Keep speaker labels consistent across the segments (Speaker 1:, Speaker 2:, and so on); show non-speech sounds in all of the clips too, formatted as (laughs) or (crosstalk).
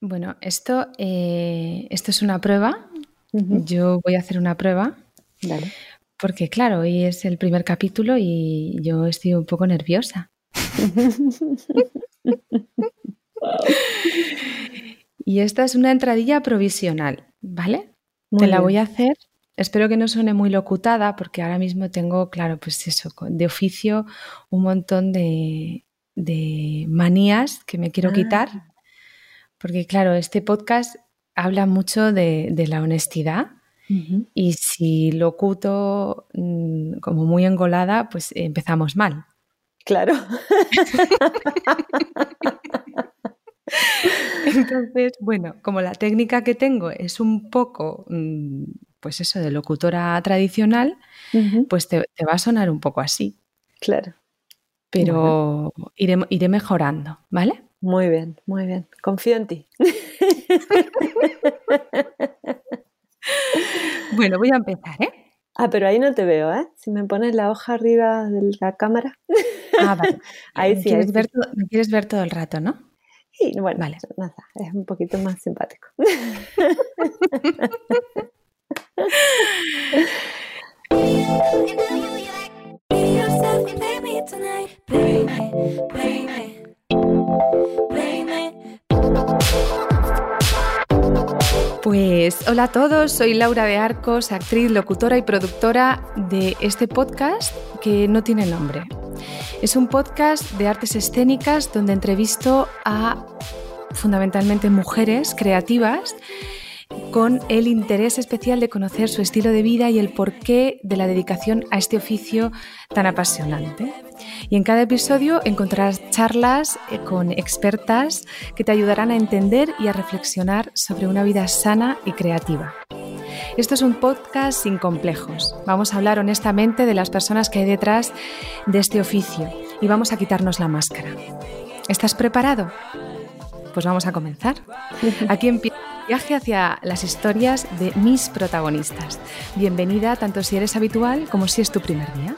Speaker 1: Bueno, esto, eh, esto es una prueba. Yo voy a hacer una prueba.
Speaker 2: Dale.
Speaker 1: Porque claro, hoy es el primer capítulo y yo estoy un poco nerviosa. (laughs) y esta es una entradilla provisional, ¿vale? Te la voy a hacer. Espero que no suene muy locutada porque ahora mismo tengo, claro, pues eso, de oficio un montón de, manías que me quiero quitar. Porque claro, este podcast habla mucho de, la honestidad. Y si locuto mm, como muy engolada, pues empezamos mal.
Speaker 2: Claro. (laughs)
Speaker 1: Entonces, bueno, como la técnica que tengo es un poco, mm, pues eso, de locutora tradicional, pues te, va a sonar un poco así.
Speaker 2: Claro.
Speaker 1: Pero iré, iré mejorando, ¿vale?
Speaker 2: Muy bien, muy bien. Confío en ti. (laughs)
Speaker 1: bueno, voy a empezar, ¿eh?
Speaker 2: Ah, pero ahí no te veo, ¿eh? Si me pones la hoja arriba de la cámara.
Speaker 1: Ah, vale. (laughs) ahí sí. Quieres ver me quieres ver todo el rato, ¿no?
Speaker 2: Sí, bueno, vale. nada, es un poquito más simpático.
Speaker 1: Pues hola a todos, soy Laura de Arcos, actriz, locutora y productora de este podcast que no tiene nombre. Es un podcast de artes escénicas donde entrevisto a fundamentalmente mujeres creativas con el interés especial de conocer su estilo de vida y el porqué de la dedicación a este oficio tan apasionante. Y en cada episodio encontrarás charlas eh, con expertas que te ayudarán a entender y a reflexionar sobre una vida sana y creativa. Esto es un podcast sin complejos. Vamos a hablar honestamente de las personas que hay detrás de este oficio y vamos a quitarnos la máscara. ¿Estás preparado? Pues vamos a comenzar. (laughs) Aquí empieza viaje hacia las historias de mis protagonistas. Bienvenida tanto si eres habitual como si es tu primer día.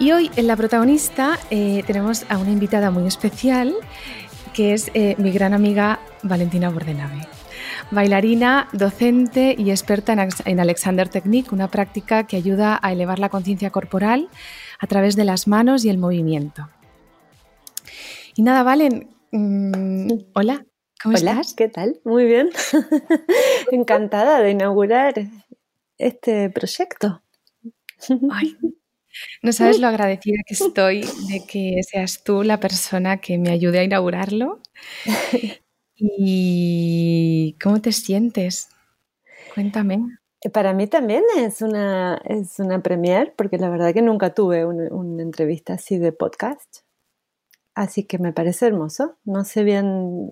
Speaker 1: Y hoy en la protagonista eh, tenemos a una invitada muy especial que es eh, mi gran amiga Valentina Bordenave. Bailarina, docente y experta en Alexander Technique, una práctica que ayuda a elevar la conciencia corporal a través de las manos y el movimiento. Y nada, Valen, Mm, hola, ¿cómo
Speaker 2: hola,
Speaker 1: estás?
Speaker 2: ¿Qué tal? Muy bien. (laughs) Encantada de inaugurar este proyecto.
Speaker 1: Ay, (laughs) no sabes lo agradecida que estoy de que seas tú la persona que me ayude a inaugurarlo. (laughs) ¿Y cómo te sientes? Cuéntame.
Speaker 2: Para mí también es una, es una premier, porque la verdad que nunca tuve una entrevista así de podcast. Así que me parece hermoso. No sé bien,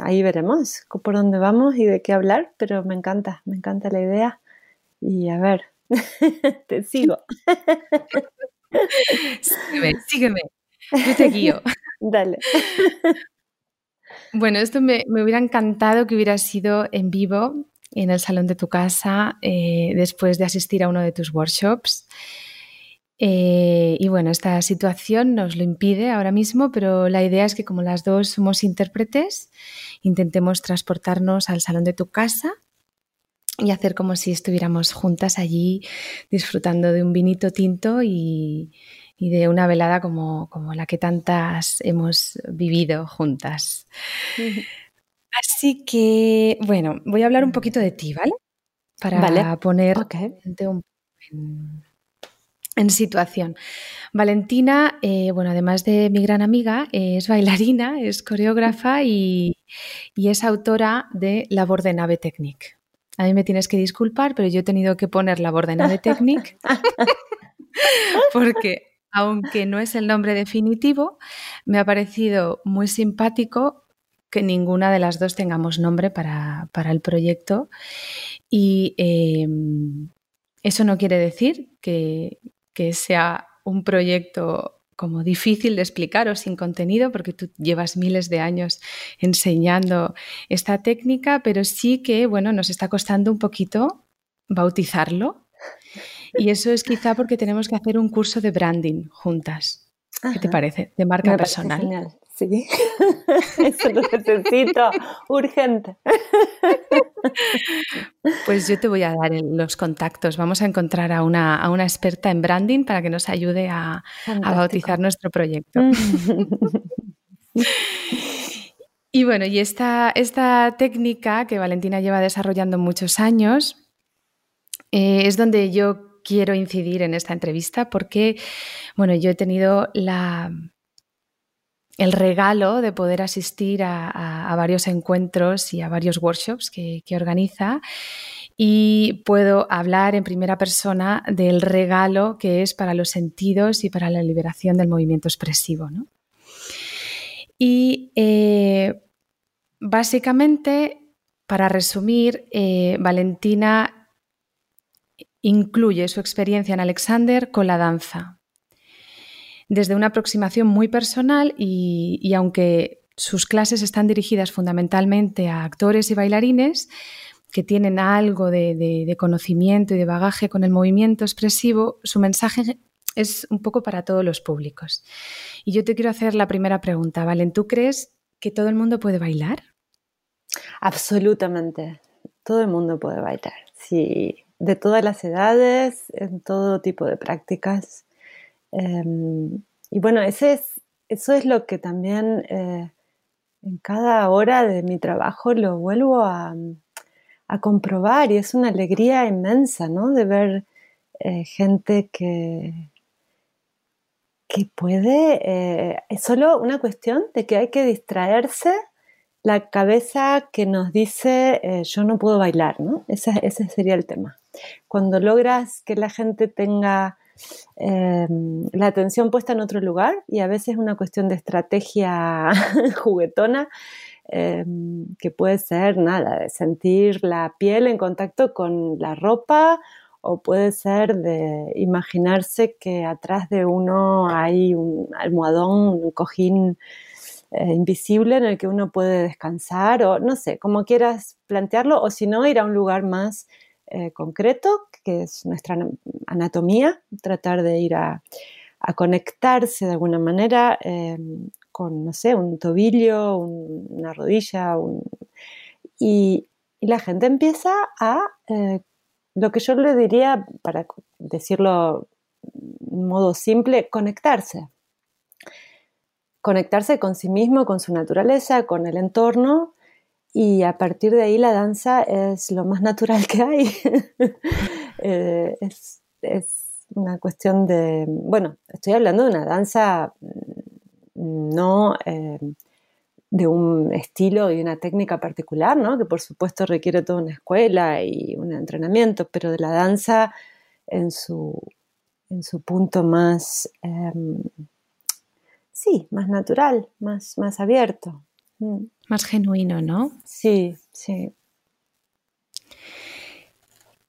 Speaker 2: ahí veremos por dónde vamos y de qué hablar, pero me encanta, me encanta la idea. Y a ver, (laughs) te sigo. (laughs)
Speaker 1: sígueme, sígueme. Yo te guío. (laughs)
Speaker 2: Dale.
Speaker 1: Bueno, esto me, hubiera encantado que hubiera sido en vivo en el salón de tu casa eh, después de asistir a uno de tus workshops. Eh, y bueno, esta situación nos lo impide ahora mismo, pero la idea es que como las dos somos intérpretes, intentemos transportarnos al salón de tu casa y hacer como si estuviéramos juntas allí disfrutando de un vinito tinto y, de una velada como, la que tantas hemos vivido juntas. (laughs) Así que, bueno, voy a hablar un poquito de ti, ¿vale? Para poner un en, en situación. Valentina, eh, bueno, además de mi gran amiga, es bailarina, es coreógrafa y, es autora de Labor de Nave Technique. A mí me tienes que disculpar, pero yo he tenido que poner Labor de Nave Technique (laughs) porque, aunque no es el nombre definitivo, me ha parecido muy simpático que ninguna de las dos tengamos nombre para, el proyecto. Y em, eso no quiere decir que, que sea un proyecto como difícil de explicar o sin contenido, porque tú llevas miles de años enseñando esta técnica, pero sí que, bueno, nos está costando un poquito bautizarlo. Y eso es quizá porque tenemos que hacer un curso de branding juntas. ¿Qué te parece? De marca personal.
Speaker 2: Sí. (laughs) Eso lo necesito urgente.
Speaker 1: Pues yo te voy a dar los contactos. Vamos a encontrar a una, a una experta en branding para que nos ayude a, a bautizar nuestro proyecto. (laughs) y bueno, y esta, esta técnica que Valentina lleva desarrollando muchos años eh, es donde yo quiero incidir en esta entrevista porque, bueno, yo he tenido la, el regalo de poder asistir a, varios encuentros y a varios workshops que, organiza y puedo hablar en primera persona del regalo que es para los sentidos y para la liberación del movimiento expresivo. Y eh, básicamente, para resumir, eh, Valentina incluye su experiencia en Alexander con la danza. Desde una aproximación muy personal y, aunque sus clases están dirigidas fundamentalmente a actores y bailarines que tienen algo de, conocimiento y de bagaje con el movimiento expresivo, su mensaje es un poco para todos los públicos. Y yo te quiero hacer la primera pregunta, Valen, ¿tú crees que todo el mundo puede bailar?
Speaker 2: Absolutamente, todo el mundo puede bailar. Sí, de todas las edades, en todo tipo de prácticas. Em, y bueno, ese es, eso es lo que también eh, en cada hora de mi trabajo lo vuelvo a, comprobar y es una alegría inmensa, ¿no? De ver eh, gente que, que puede, eh, es solo una cuestión de que hay que distraerse la cabeza que nos dice yo no puedo bailar, ¿no? ese sería el tema. Cuando logras que la gente tenga em, la atención puesta en otro lugar, y a veces es una cuestión de estrategia (laughs) juguetona, em, que puede ser nada, de sentir la piel en contacto con la ropa, o puede ser de imaginarse que atrás de uno hay un almohadón, un cojín eh, invisible en el que uno puede descansar, o no sé, como quieras plantearlo, o si no, ir a un lugar más eh, concreto, que es nuestra anatomía, tratar de ir a, conectarse de alguna manera eh, con, no sé, un tobillo, una rodilla, y, la gente empieza a, eh, lo que yo le diría, para decirlo de modo simple, conectarse. Conectarse con sí mismo, con su naturaleza, con el entorno y a partir de ahí la danza es lo más natural que hay. (laughs) Eh, es, una cuestión de, bueno, estoy hablando de una danza mm, no eh, de un estilo y una técnica particular, ¿no? que por supuesto requiere toda una escuela y un entrenamiento, pero de la danza en su, en su punto más, em, sí, más natural, más, más abierto.
Speaker 1: Mm. Más genuino, ¿no?
Speaker 2: Sí, sí.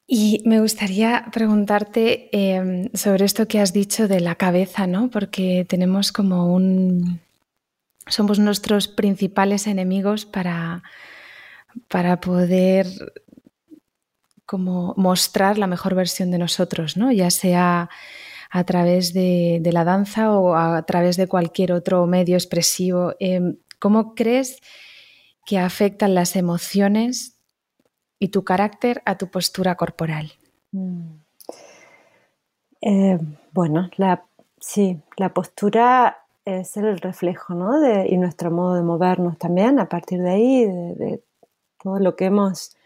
Speaker 1: Y me gustaría preguntarte em, sobre esto que has dicho de la cabeza, ¿no? Porque tenemos como un... Somos nuestros principales enemigos para, para poder como mostrar la mejor versión de nosotros, ¿no? Ya sea a través de, la danza o a través de cualquier otro medio expresivo. Em, ¿Cómo crees que afectan las emociones y tu carácter a tu postura corporal? Mm.
Speaker 2: Eh, bueno, la, sí, la postura es el reflejo, ¿no? De, y nuestro modo de movernos también, a partir de ahí, de, todo lo que hemos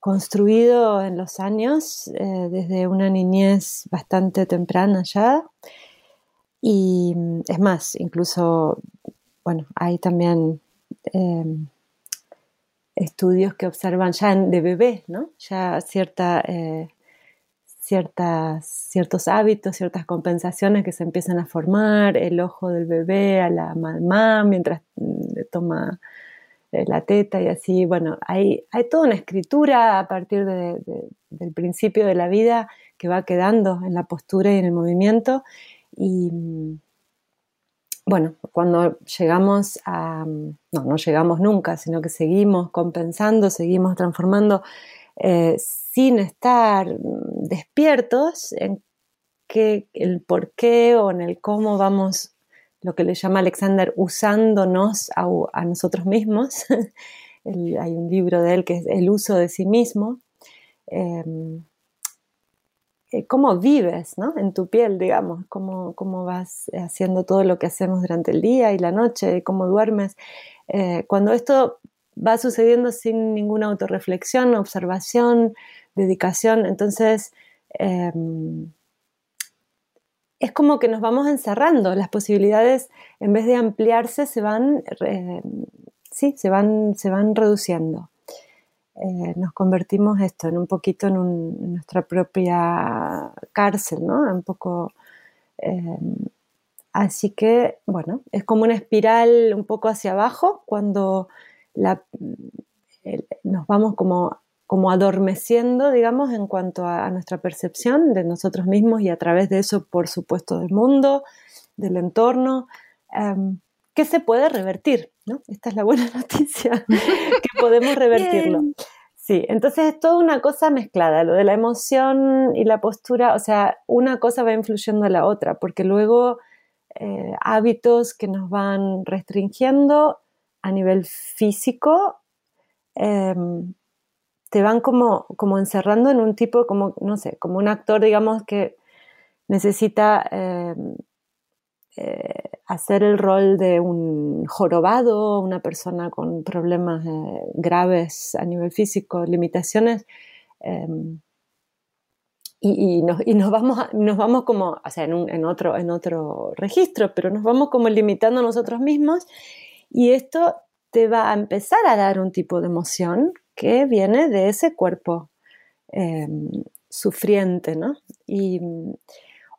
Speaker 2: construido en los años, eh, desde una niñez bastante temprana ya. Y es más, incluso bueno, hay también em, estudios que observan ya de bebé, ¿no? Ya cierta, eh, ciertas, ciertos hábitos, ciertas compensaciones que se empiezan a formar, el ojo del bebé a la mamá mientras mm, toma eh, la teta y así, bueno, hay, hay toda una escritura a partir del principio de la vida que va quedando en la postura y en el movimiento y mm, bueno, cuando llegamos a, no, no llegamos nunca, sino que seguimos compensando, seguimos transformando eh, sin estar despiertos en qué, el por qué o en el cómo vamos lo que le llama Alexander usándonos a, nosotros mismos. (laughs) hay un libro de él que es El uso de sí mismo. Em, eh, cómo vives ¿no? en tu piel, digamos, cómo, cómo, vas haciendo todo lo que hacemos durante el día y la noche, cómo duermes. Eh, cuando esto va sucediendo sin ninguna autorreflexión, observación, dedicación, entonces em, es como que nos vamos encerrando, las posibilidades en vez de ampliarse se van, sí, se van, se van reduciendo. Eh, nos convertimos esto en un poquito en, nuestra propia cárcel, ¿no? Un poco. Eh, así que, bueno, es como una espiral un poco hacia abajo cuando nos vamos como, como adormeciendo, digamos, en cuanto a, nuestra percepción de nosotros mismos y a través de eso, por supuesto, del mundo, del entorno. Em, que se puede revertir, ¿no? Esta es la buena (laughs) noticia, (laughs) que podemos revertirlo. Sí, entonces es toda una cosa mezclada, lo de la emoción y la postura, o sea, una cosa va influyendo a la otra, porque luego eh, hábitos que nos van restringiendo a nivel físico em, te van como, como encerrando en un tipo, como, no sé, como un actor, digamos, que necesita em, eh, hacer el rol de un jorobado, una persona con problemas eh, graves a nivel físico, limitaciones, em, y, nos, vamos, nos vamos como, o sea, en, otro, en otro registro, pero nos vamos como limitando a nosotros mismos y esto te va a empezar a dar un tipo de emoción que viene de ese cuerpo em, sufriente, ¿no? Y,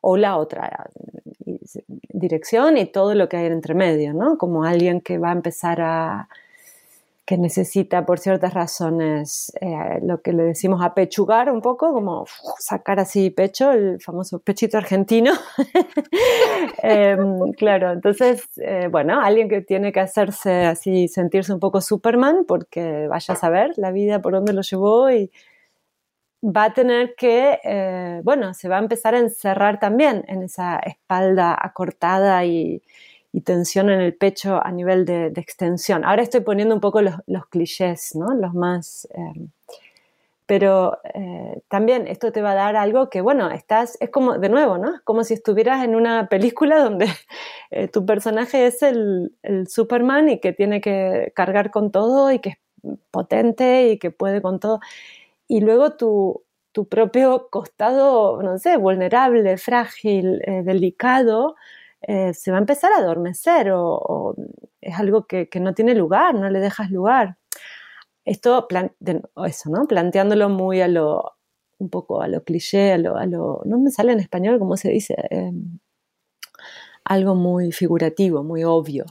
Speaker 2: o la otra dirección y todo lo que hay entre medio, ¿no? Como alguien que va a empezar a, que necesita por ciertas razones eh, lo que le decimos apechugar un poco, como sacar así pecho, el famoso pechito argentino. (laughs) Em, claro, entonces, eh, bueno, alguien que tiene que hacerse así, sentirse un poco Superman, porque vaya a saber la vida por dónde lo llevó y va a tener que, eh, bueno, se va a empezar a encerrar también en esa espalda acortada y, tensión en el pecho a nivel de, extensión. Ahora estoy poniendo un poco los, clichés, ¿no? Los más... Eh, pero eh, también esto te va a dar algo que, bueno, estás, es como, de nuevo, ¿no? Como si estuvieras en una película donde (laughs) tu personaje es el, el Superman y que tiene que cargar con todo y que es potente y que puede con todo y luego tu, propio costado, no sé, vulnerable, frágil, eh, delicado, eh, se va a empezar a adormecer o, es algo que, no tiene lugar, no le dejas lugar. Esto, eso, ¿no? Planteándolo muy a lo, un poco a lo cliché, a lo, a lo no me sale en español, ¿cómo se dice? Em, algo muy figurativo, muy obvio.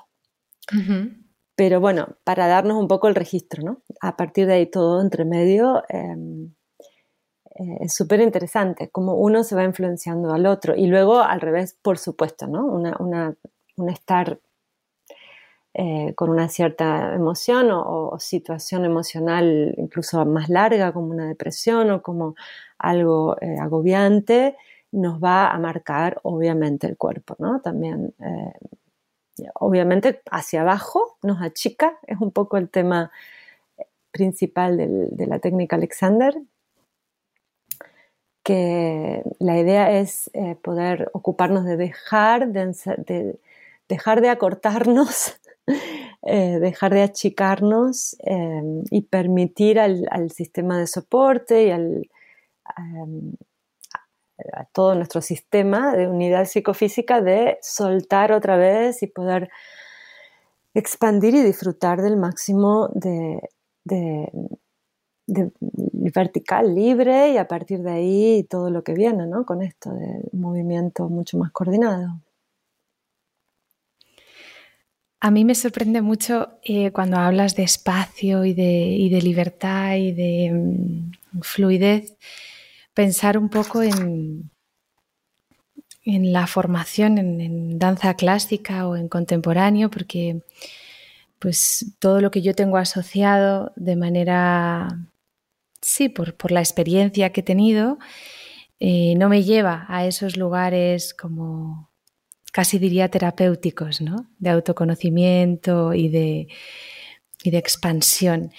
Speaker 2: Pero bueno, para darnos un poco el registro, ¿no? A partir de ahí todo entre medio em, eh, es súper interesante, cómo uno se va influenciando al otro. Y luego al revés, por supuesto, ¿no? Una, un estar eh, con una cierta emoción o, situación emocional incluso más larga, como una depresión o como algo eh, agobiante, nos va a marcar obviamente el cuerpo, ¿no? También obviamente hacia abajo nos achica, es un poco el tema principal de la técnica Alexander, que la idea es eh, poder ocuparnos de dejar de, dejar de acortarnos, (laughs) eh, dejar de achicarnos eh, y permitir al, sistema de soporte y al, todo nuestro sistema de unidad psicofísica de soltar otra vez y poder expandir y disfrutar del máximo de, vertical libre y a partir de ahí todo lo que viene ¿no? con esto del movimiento mucho más coordinado.
Speaker 1: A mí me sorprende mucho eh, cuando hablas de espacio y de, libertad y de mm, fluidez pensar un poco en, la formación en, danza clásica o en contemporáneo, porque pues todo lo que yo tengo asociado de manera, sí, por, la experiencia que he tenido, eh, no me lleva a esos lugares como casi diría terapéuticos, ¿no? De autoconocimiento y de, y de expansión.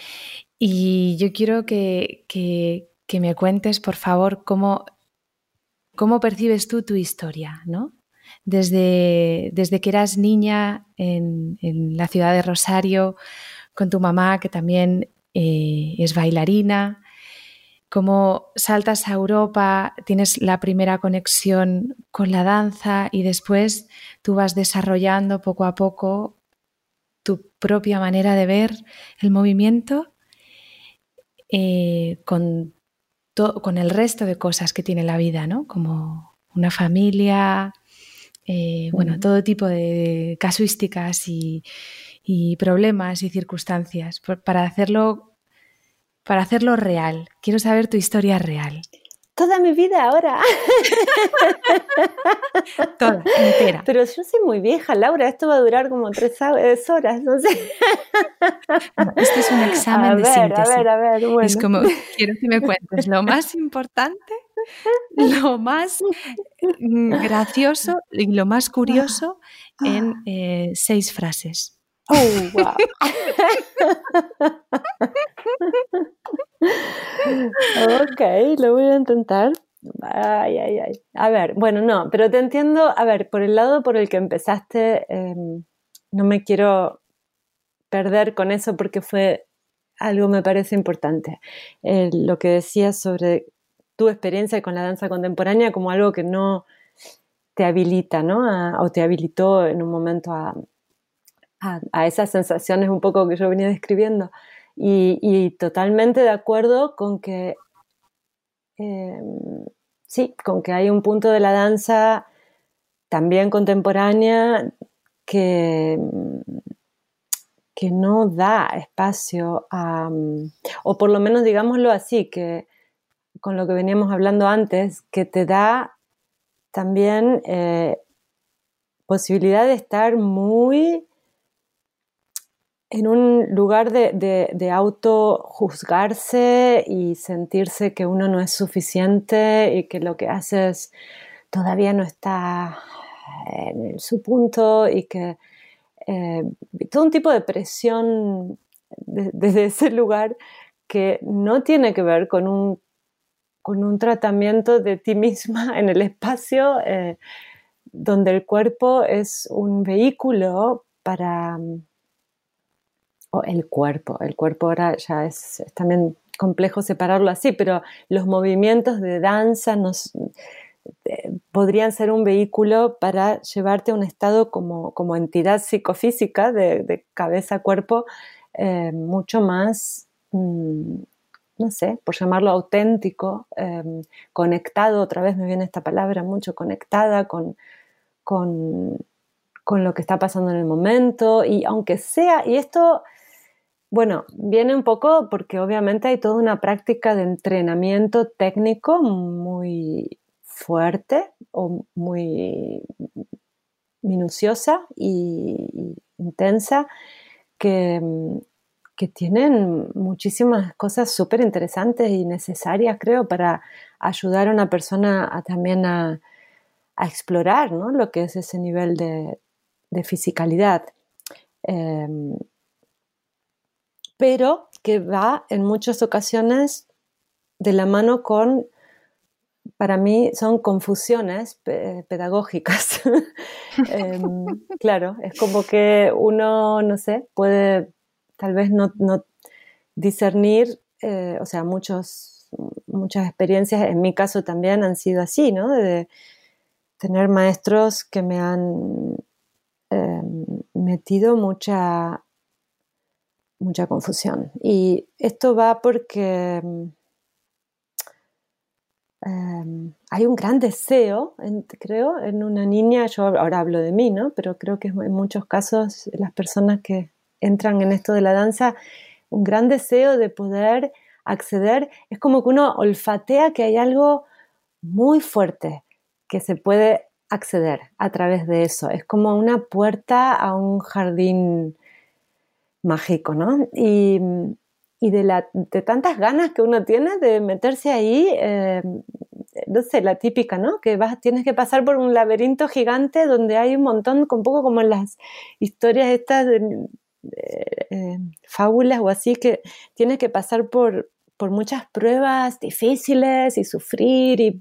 Speaker 1: Y yo quiero que, me cuentes, por favor, cómo, cómo percibes tú tu historia, ¿no? Desde, desde que eras niña en, la ciudad de Rosario, con tu mamá, que también eh, es bailarina, cómo saltas a Europa, tienes la primera conexión con la danza y después tú vas desarrollando poco a poco tu propia manera de ver el movimiento eh, con, con, el resto de cosas que tiene la vida, ¿no? Como una familia, eh, bueno, todo tipo de casuísticas y, y problemas y circunstancias para hacerlo para hacerlo real. Quiero saber tu historia real.
Speaker 2: Toda mi vida ahora. (laughs)
Speaker 1: Toda, entera.
Speaker 2: Pero yo soy muy vieja, Laura. Esto va a durar como tres horas, no sé.
Speaker 1: este es un (laughs) examen
Speaker 2: a
Speaker 1: de
Speaker 2: ver,
Speaker 1: síntesis.
Speaker 2: A ver, a ver, bueno.
Speaker 1: Es como, quiero que me cuentes lo más importante, lo más mm, gracioso y lo más curioso en eh, seis frases.
Speaker 2: Oh, wow. (laughs) ok, lo voy a intentar. Ay, ay, ay. A ver, bueno, no, pero te entiendo. A ver, por el lado por el que empezaste, em, no me quiero perder con eso porque fue algo me parece importante. lo que decías sobre tu experiencia con la danza contemporánea como algo que no te habilita, ¿no? o te habilitó en un momento a, a, esas sensaciones un poco que yo venía describiendo. Y, totalmente de acuerdo con que, em, sí, con que hay un punto de la danza también contemporánea que, que no da espacio a, o por lo menos digámoslo así, que con lo que veníamos hablando antes, que te da también eh, posibilidad de estar muy en un lugar de, de, auto juzgarse y sentirse que uno no es suficiente y que lo que haces todavía no está en su punto y que eh, todo un tipo de presión desde ese lugar que no tiene que ver con un, con un tratamiento de ti misma (laughs) en el espacio eh, donde el cuerpo es un vehículo para el cuerpo. El cuerpo ahora ya es, también complejo separarlo así, pero los movimientos de danza nos, eh, podrían ser un vehículo para llevarte a un estado como, entidad psicofísica de, cabeza-cuerpo eh, mucho más, mm, no sé, por llamarlo auténtico, em, conectado, otra vez me viene esta palabra mucho, conectada con, con, con lo que está pasando en el momento y aunque sea, y esto bueno, viene un poco porque obviamente hay toda una práctica de entrenamiento técnico muy fuerte o muy minuciosa y, intensa que, tienen muchísimas cosas súper interesantes y necesarias, creo, para ayudar a una persona a también a, explorar lo que es ese nivel de, de fisicalidad. Em, pero que va en muchas ocasiones de la mano con, para mí, son confusiones pedagógicas. (laughs) Em, claro, es como que uno, no sé, puede tal vez no, discernir, eh, o sea, muchos, muchas experiencias, en mi caso también han sido así, ¿no? De tener maestros que me han em, metido mucha mucha confusión. Y esto va porque em, hay un gran deseo, creo, en una niña, yo ahora hablo de mí, ¿no? Pero creo que en muchos casos las personas que entran en esto de la danza, un gran deseo de poder acceder, es como que uno olfatea que hay algo muy fuerte que se puede acceder a través de eso. Es como una puerta a un jardín mágico, ¿no? Y, de, tantas ganas que uno tiene de meterse ahí, eh, no sé, la típica, ¿no? Que vas, tienes que pasar por un laberinto gigante donde hay un montón, un poco como en las historias estas de, eh, fábulas o así, que tienes que pasar por, por muchas pruebas difíciles y sufrir y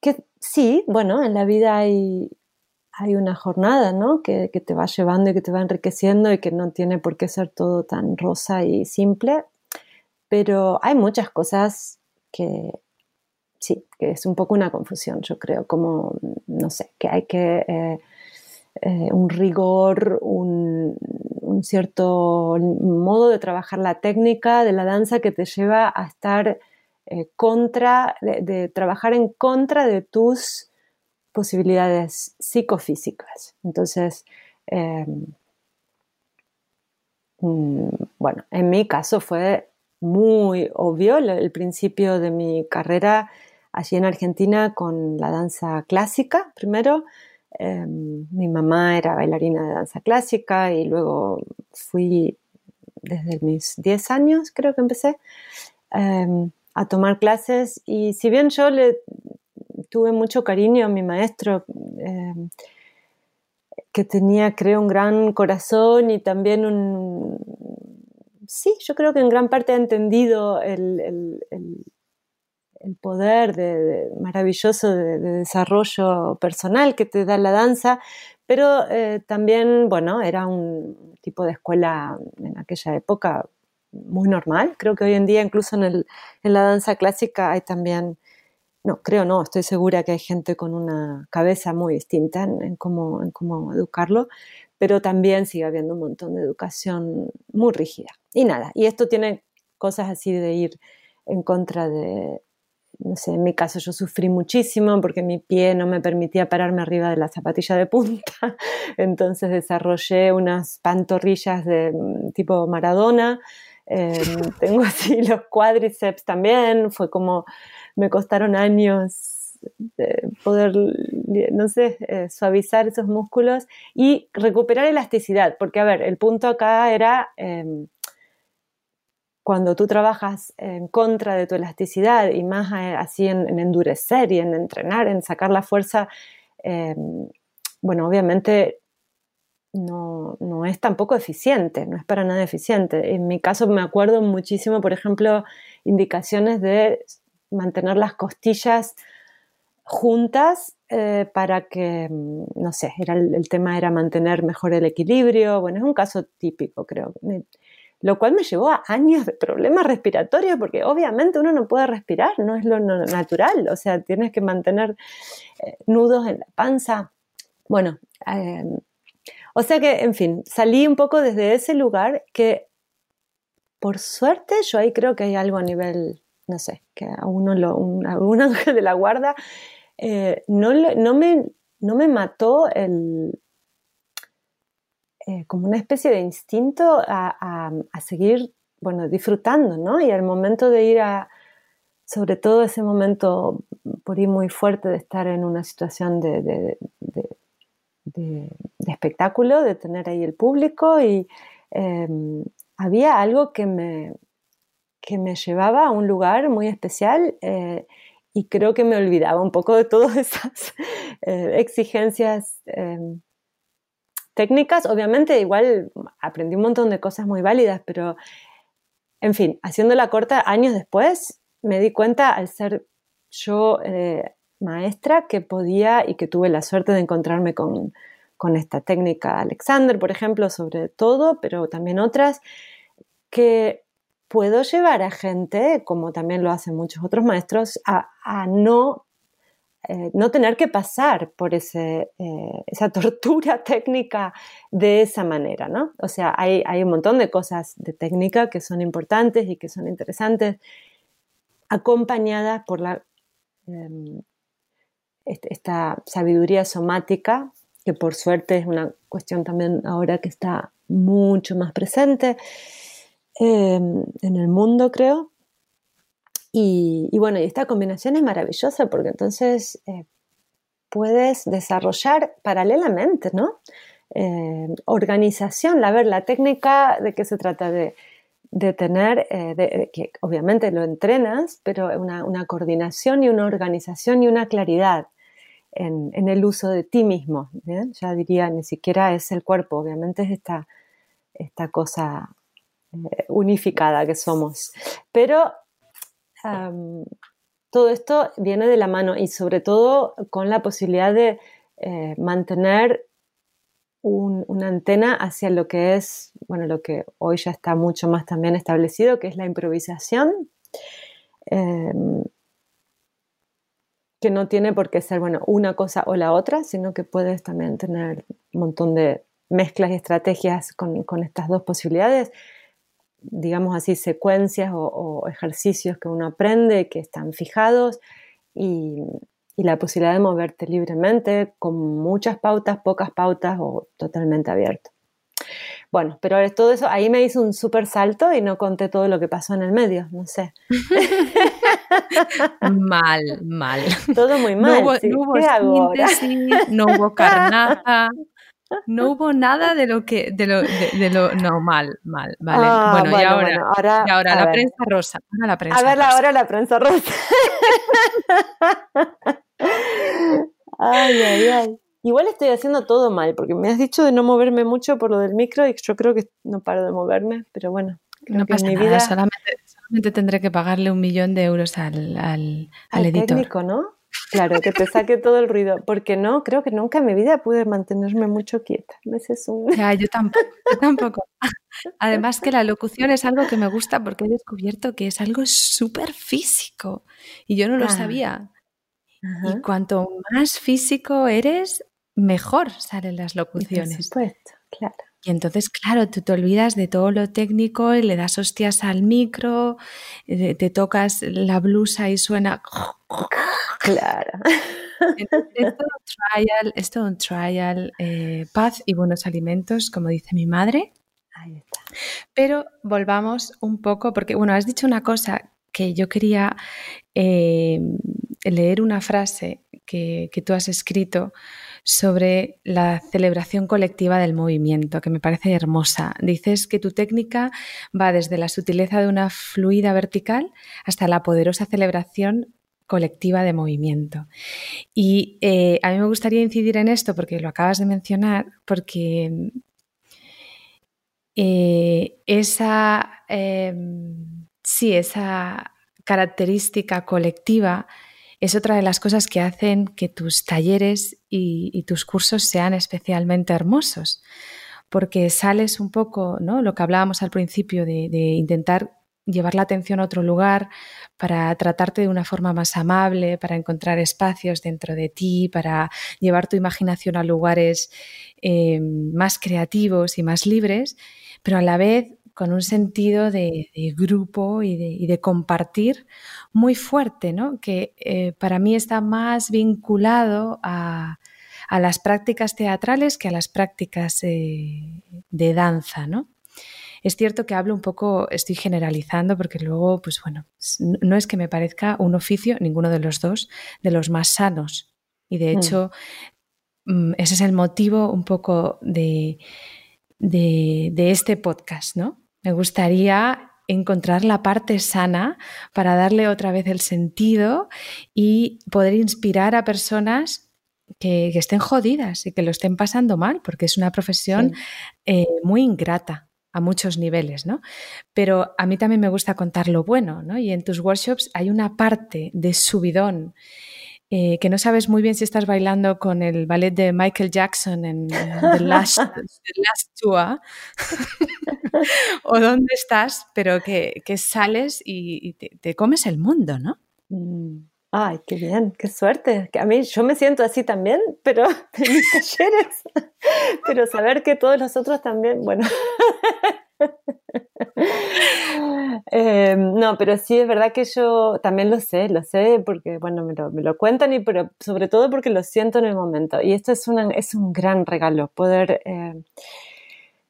Speaker 2: que sí, bueno, en la vida hay, hay una jornada, ¿no? Que, que, te va llevando y que te va enriqueciendo y que no tiene por qué ser todo tan rosa y simple, pero hay muchas cosas que sí, que es un poco una confusión, yo creo, como, no sé, que hay que... Eh, eh, un rigor, un, cierto modo de trabajar la técnica de la danza que te lleva a estar eh, contra, de, trabajar en contra de tus posibilidades psicofísicas. Entonces, em, mm, bueno, en mi caso fue muy obvio el principio de mi carrera allí en Argentina con la danza clásica primero, Em, mi mamá era bailarina de danza clásica y luego fui desde mis 10 años, creo que empecé, em, a tomar clases y si bien yo le tuve mucho cariño a mi maestro, em, que tenía, creo, un gran corazón y también un... Sí, yo creo que en gran parte ha entendido el el poder de, maravilloso de, desarrollo personal que te da la danza, pero eh, también, bueno, era un tipo de escuela en aquella época muy normal. Creo que hoy en día, incluso en, la danza clásica, hay también, no, creo no, estoy segura que hay gente con una cabeza muy distinta en, cómo, en cómo educarlo, pero también sigue habiendo un montón de educación muy rígida. Y nada, y esto tiene cosas así de ir en contra de, no sé, en mi caso yo sufrí muchísimo porque mi pie no me permitía pararme arriba de la zapatilla de punta, (laughs) entonces desarrollé unas pantorrillas de mm, tipo Maradona, em, (laughs) tengo así los cuádriceps también, fue como me costaron años poder, no sé, eh, suavizar esos músculos y recuperar elasticidad, porque a ver, el punto acá era... Em, cuando tú trabajas en contra de tu elasticidad y más eh, así en, endurecer y en entrenar, en sacar la fuerza, em, bueno, obviamente no, no, es tampoco eficiente, no es para nada eficiente. En mi caso me acuerdo muchísimo, por ejemplo, indicaciones de mantener las costillas juntas eh, para que, mm, no sé, era el, tema era mantener mejor el equilibrio. Bueno, es un caso típico, creo lo cual me llevó a años de problemas respiratorios, porque obviamente uno no puede respirar, no es lo natural, o sea, tienes que mantener eh, nudos en la panza. Bueno, em, o sea que, en fin, salí un poco desde ese lugar que, por suerte, yo ahí creo que hay algo a nivel, no sé, que a uno lo, un, (laughs) ángel de la guarda, eh, no, no, me, no me mató el, eh, como una especie de instinto a, seguir, bueno, disfrutando, ¿no? Y al momento de ir a, sobre todo ese momento por ir muy fuerte de estar en una situación de, espectáculo, de tener ahí el público y em, había algo que me, que me llevaba a un lugar muy especial eh, y creo que me olvidaba un poco de todas (laughs) esas eh, exigencias em, técnicas, obviamente igual aprendí un montón de cosas muy válidas, pero en fin, haciéndola corta, años después me di cuenta al ser yo eh, maestra que podía y que tuve la suerte de encontrarme con, esta técnica Alexander, por ejemplo, sobre todo, pero también otras, que puedo llevar a gente, como también lo hacen muchos otros maestros, a, a no eh, no tener que pasar por ese, eh, esa (laughs) tortura técnica de esa manera, ¿no? O sea, hay, un montón de cosas de técnica que son importantes y que son interesantes, acompañadas por la, em, este, esta sabiduría somática, que por suerte es una cuestión también ahora que está mucho más presente em, en el mundo, creo. Y, bueno, y esta combinación es maravillosa porque entonces eh, puedes desarrollar paralelamente, ¿no? Eh, organización, a ver, la técnica de qué se trata de, de tener, eh, que obviamente lo entrenas, pero una, coordinación y una organización y una claridad en, el uso de ti mismo. Ya diría, ni siquiera es el cuerpo, obviamente es esta, esta cosa unificada que somos. Pero todo esto viene de la mano y sobre todo con la posibilidad de eh, mantener una antena hacia lo que es, bueno, lo que hoy ya está mucho más también establecido, que es la improvisación, em, que no tiene por qué ser, bueno, una cosa o la otra, sino que puedes también tener un montón de mezclas y estrategias con, estas dos posibilidades, digamos así, secuencias o, ejercicios que uno aprende, que están fijados y, y la posibilidad de moverte libremente con muchas pautas, pocas pautas o totalmente abierto. Bueno, pero todo eso, ahí me hizo un súper salto y no conté todo lo que pasó en el medio, no sé. (laughs)
Speaker 1: mal, mal.
Speaker 2: Todo muy mal.
Speaker 1: No hubo, no hubo carnada, (laughs) no hubo nada de lo que, de lo, de, lo no, mal, mal, vale. Ah, bueno, y ahora, y ahora la prensa rosa. la prensa
Speaker 2: a ver, ahora la prensa rosa. ay, ay, ay. Igual estoy haciendo todo mal, porque me has dicho de no moverme mucho por lo del micro y yo creo que no paro de moverme, pero bueno.
Speaker 1: No pasa mi vida... solamente, tendré que pagarle un millón de euros al, al, al, editor.
Speaker 2: Técnico, ¿no? Claro, que te saque todo el ruido, porque no, creo que nunca en mi vida pude mantenerme mucho quieta.
Speaker 1: Ya, yo tampoco, yo tampoco. (laughs) Además que la locución es algo que me gusta porque he descubierto que es algo súper físico y yo no lo sabía. Y cuanto más físico eres, mejor salen las locuciones.
Speaker 2: Por supuesto, claro.
Speaker 1: Y entonces, claro, tú te olvidas de todo lo técnico y le das hostias al micro, eh, te tocas la blusa y suena. (laughs)
Speaker 2: Claro.
Speaker 1: es todo un trial, eh, paz y buenos alimentos, como dice mi madre.
Speaker 2: Ahí está.
Speaker 1: Pero volvamos un poco, porque, bueno, has dicho una cosa que yo quería eh, leer una frase que, que tú has escrito sobre la celebración colectiva del movimiento, que me parece hermosa. Dices que tu técnica va desde la sutileza de una fluida vertical hasta la poderosa celebración colectiva de movimiento. Y eh, a mí me gustaría incidir en esto porque lo acabas de mencionar, porque eh, esa, em, sí, esa característica colectiva es otra de las cosas que hacen que tus talleres y, tus cursos sean especialmente hermosos, porque sales un poco, ¿no? Lo que hablábamos al principio de, intentar llevar la atención a otro lugar para tratarte de una forma más amable, para encontrar espacios dentro de ti, para llevar tu imaginación a lugares eh, más creativos y más libres, pero a la vez con un sentido de, grupo y de, compartir muy fuerte, ¿no? que eh, para mí está más vinculado a, las prácticas teatrales que a las prácticas eh, de danza. ¿no? Es cierto que hablo un poco, estoy generalizando, porque luego, pues bueno, no es que me parezca un oficio, ninguno de los dos, de los más sanos. Y de mm. hecho, mm, ese es el motivo un poco de, de, de, este podcast, ¿no? Me gustaría encontrar la parte sana para darle otra vez el sentido y poder inspirar a personas que, estén jodidas y que lo estén pasando mal, porque es una profesión eh, muy ingrata a muchos niveles, ¿no? Pero a mí también me gusta contar lo bueno, ¿no? Y en tus workshops hay una parte de subidón eh, que no sabes muy bien si estás bailando con el ballet de Michael Jackson en, (laughs) The, Last, Tour (laughs) o dónde estás, pero que, sales y, te, comes el mundo, ¿no?
Speaker 2: Mm. Ay, qué bien, qué suerte. A mí yo me siento así también, pero (laughs) en mis talleres. Pero saber que todos los otros también, bueno. (laughs) Em, no, pero sí es verdad que yo también lo sé, lo sé porque, bueno, me lo, me lo, cuentan y pero sobre todo porque lo siento en el momento. Y esto es, una, es un gran regalo, poder, em,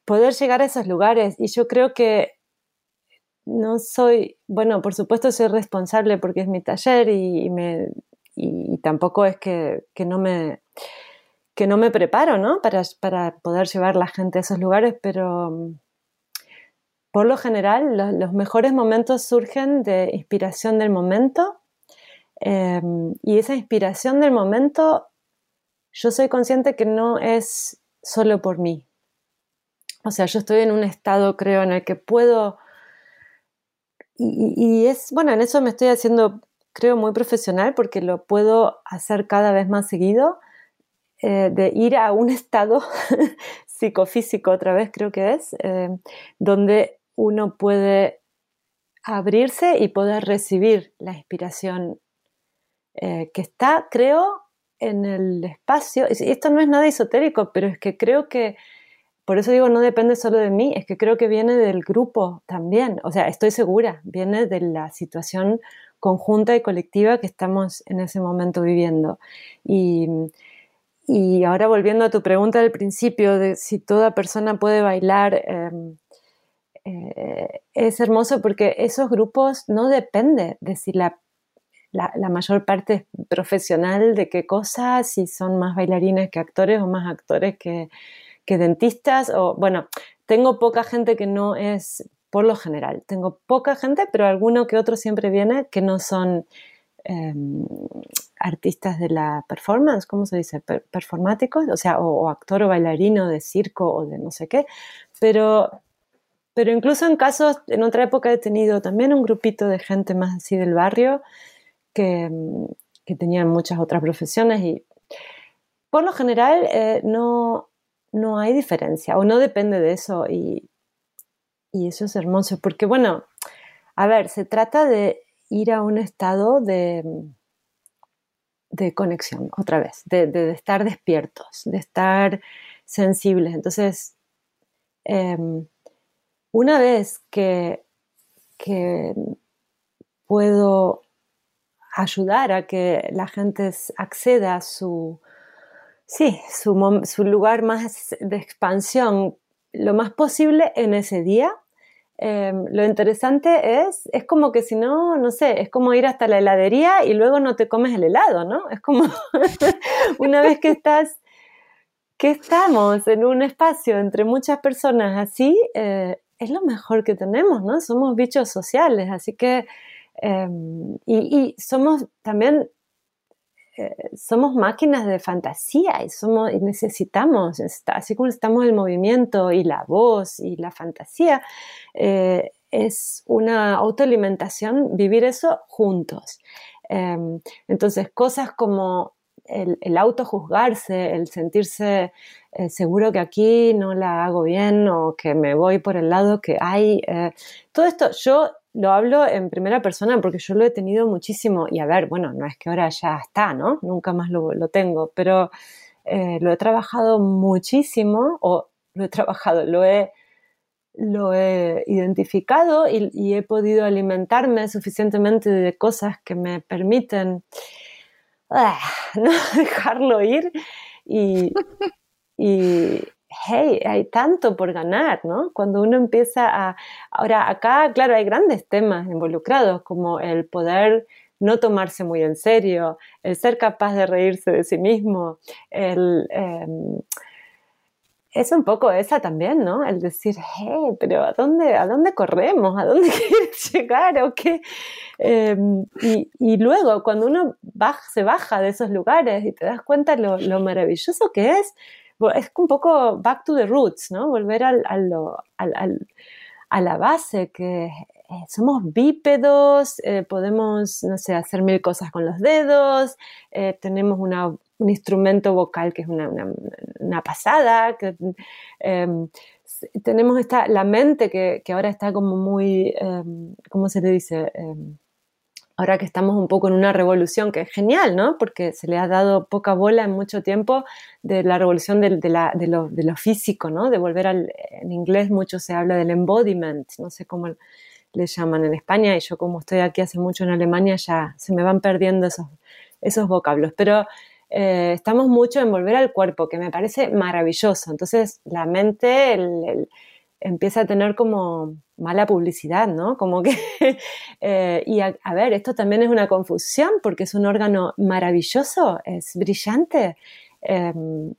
Speaker 2: poder llegar a esos lugares. Y yo creo que no soy, bueno, por supuesto soy responsable porque es mi taller y, me, y tampoco es que, que, no me que no me preparo, ¿no? Para, para poder llevar la gente a esos lugares, pero por lo general, los mejores momentos surgen de inspiración del momento em, y esa inspiración del momento, yo soy consciente que no es solo por mí. O sea, yo estoy en un estado, creo, en el que puedo... y es, bueno, en eso me estoy haciendo, creo, muy profesional porque lo puedo hacer cada vez más seguido eh, de ir a un (laughs) estado psicofísico otra vez creo que es, eh, donde uno puede abrirse y poder recibir la inspiración eh, que está, creo, en el espacio. Y esto no es nada esotérico, pero es que creo que, por eso digo, no depende solo de mí, es que creo que viene del grupo también. O sea, estoy segura, viene de la situación conjunta y colectiva que estamos en ese momento viviendo. Y ahora volviendo a tu pregunta del principio de si toda persona puede bailar, em, eh, es hermoso porque esos grupos no depende de si la, mayor parte es profesional de qué cosas, si son más bailarines que actores o más actores que, dentistas. O bueno, tengo poca gente que no es, por lo general, tengo poca gente, pero alguno que otro siempre viene que no son Em, artistas de la performance, ¿cómo se dice? performáticos, o sea, o, actor o bailarino de circo o de no sé qué, pero, pero incluso en casos, en otra época he tenido también un grupito de gente más así del barrio que, em, que tenían muchas otras profesiones y por lo general eh, no, no hay diferencia o no depende de eso y, y eso es hermoso porque bueno, a ver, se trata de ir a un estado de, de conexión, otra vez, de, estar despiertos, de estar sensibles. Entonces, em, una vez que, que puedo ayudar a que la gente acceda a su, sí, su, su, lugar más de expansión lo más posible en ese día, Em, lo interesante es, es como que si no, no sé, es como ir hasta la heladería y luego no te comes el helado, ¿no? Es como (laughs) una vez que estás, que estamos en un espacio entre muchas personas así, eh, es lo mejor que tenemos, ¿no? Somos bichos sociales, así que, em, y, somos también eh, somos máquinas de fantasía y, somos, y necesitamos, así como estamos el movimiento y la voz y la fantasía, eh, es una autoalimentación vivir eso juntos. Em, entonces, cosas como el, el autojuzgarse, el sentirse eh, seguro que aquí no la hago bien o que me voy por el lado que hay, todo esto yo lo hablo en primera persona porque yo lo he tenido muchísimo y a ver, bueno, no es que ahora ya está, ¿no? Nunca más lo, tengo, pero eh, lo he trabajado muchísimo o lo he trabajado, lo he, lo he identificado y, he podido alimentarme suficientemente de cosas que me permiten no (laughs) dejarlo ir y, hey, hay tanto por ganar, ¿no? Cuando uno empieza a... Ahora, acá, claro, hay grandes temas involucrados, como el poder no tomarse muy en serio, el ser capaz de reírse de sí mismo, el... Em, es un poco esa también, ¿no? El decir, hey, pero ¿a dónde, a dónde corremos? ¿A dónde (laughs) quieres llegar? ¿O qué? Em, y, luego, cuando uno se baja de esos lugares y te das cuenta lo, lo maravilloso que es es un poco back to the roots, ¿no? Volver al, a la base, que eh, somos bípedos, eh, podemos, no sé, hacer mil cosas con los dedos, eh, tenemos un instrumento vocal que es una, pasada, que, em, tenemos esta, la mente que, que, ahora está como muy, em, ¿cómo se le dice? Em, ahora que estamos un poco en una revolución, que es genial, ¿no? Porque se le ha dado poca bola en mucho tiempo de la revolución de, lo, físico, ¿no? De volver al, en inglés mucho se habla del embodiment, no sé cómo le llaman en España, y yo como estoy aquí hace mucho en Alemania ya se me van perdiendo esos, esos vocablos, pero eh, estamos mucho en volver al cuerpo, que me parece maravilloso. Entonces, la mente, el empieza a tener como mala publicidad, ¿no? Como que, (laughs) eh, y a, ver, esto también es una confusión porque es un órgano maravilloso, es brillante. Em,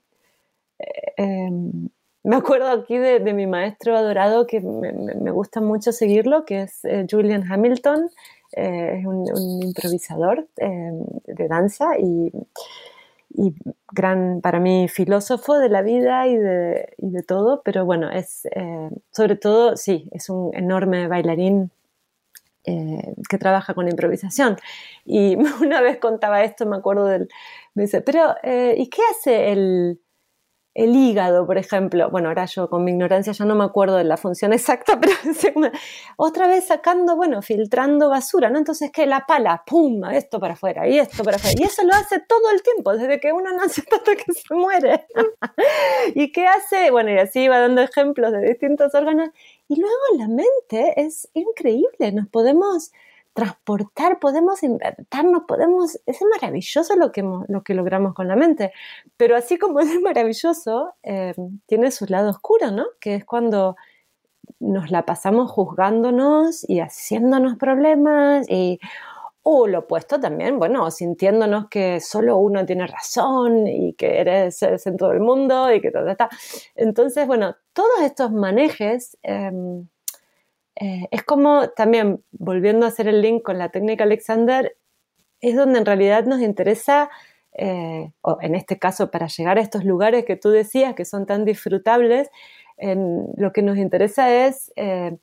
Speaker 2: em, me acuerdo aquí de, mi maestro adorado que me, gusta mucho seguirlo, que es eh, Julian Hamilton, eh, es un, improvisador de danza y, gran, para mí, filósofo de la vida y de, y de todo, pero bueno, es sobre todo, sí, es un enorme bailarín eh, que trabaja con improvisación. Y (laughs) una vez contaba esto, me acuerdo del... Me dice, pero eh, ¿y qué hace el, el hígado, por ejemplo, bueno, ahora yo con mi ignorancia ya no me acuerdo de la función (laughs) exacta, pero otra vez sacando, bueno, filtrando basura, ¿no? Entonces, que la pala, pum, esto para afuera y esto para afuera. Y eso lo hace todo el tiempo, desde que uno nace (laughs) hasta que se muere. (laughs) ¿Y qué hace? Bueno, y así va dando ejemplos de distintos órganos. Y luego la mente es increíble, nos podemos transportar, podemos inventarnos, podemos, es maravilloso lo que, lo que logramos con la mente, pero así como (laughs) es maravilloso, eh, tiene su lado oscuro, ¿no? Que es cuando nos la pasamos juzgándonos y haciéndonos problemas y o lo opuesto también, bueno, sintiéndonos que solo uno tiene razón y que eres el centro del mundo y que todo está. Entonces, bueno, todos estos manejes em, eh, es como también, volviendo a hacer el link con la técnica Alexander, es donde en realidad nos interesa, eh, o en este caso para llegar a estos lugares que tú decías que son tan disfrutables, lo que nos interesa es eh,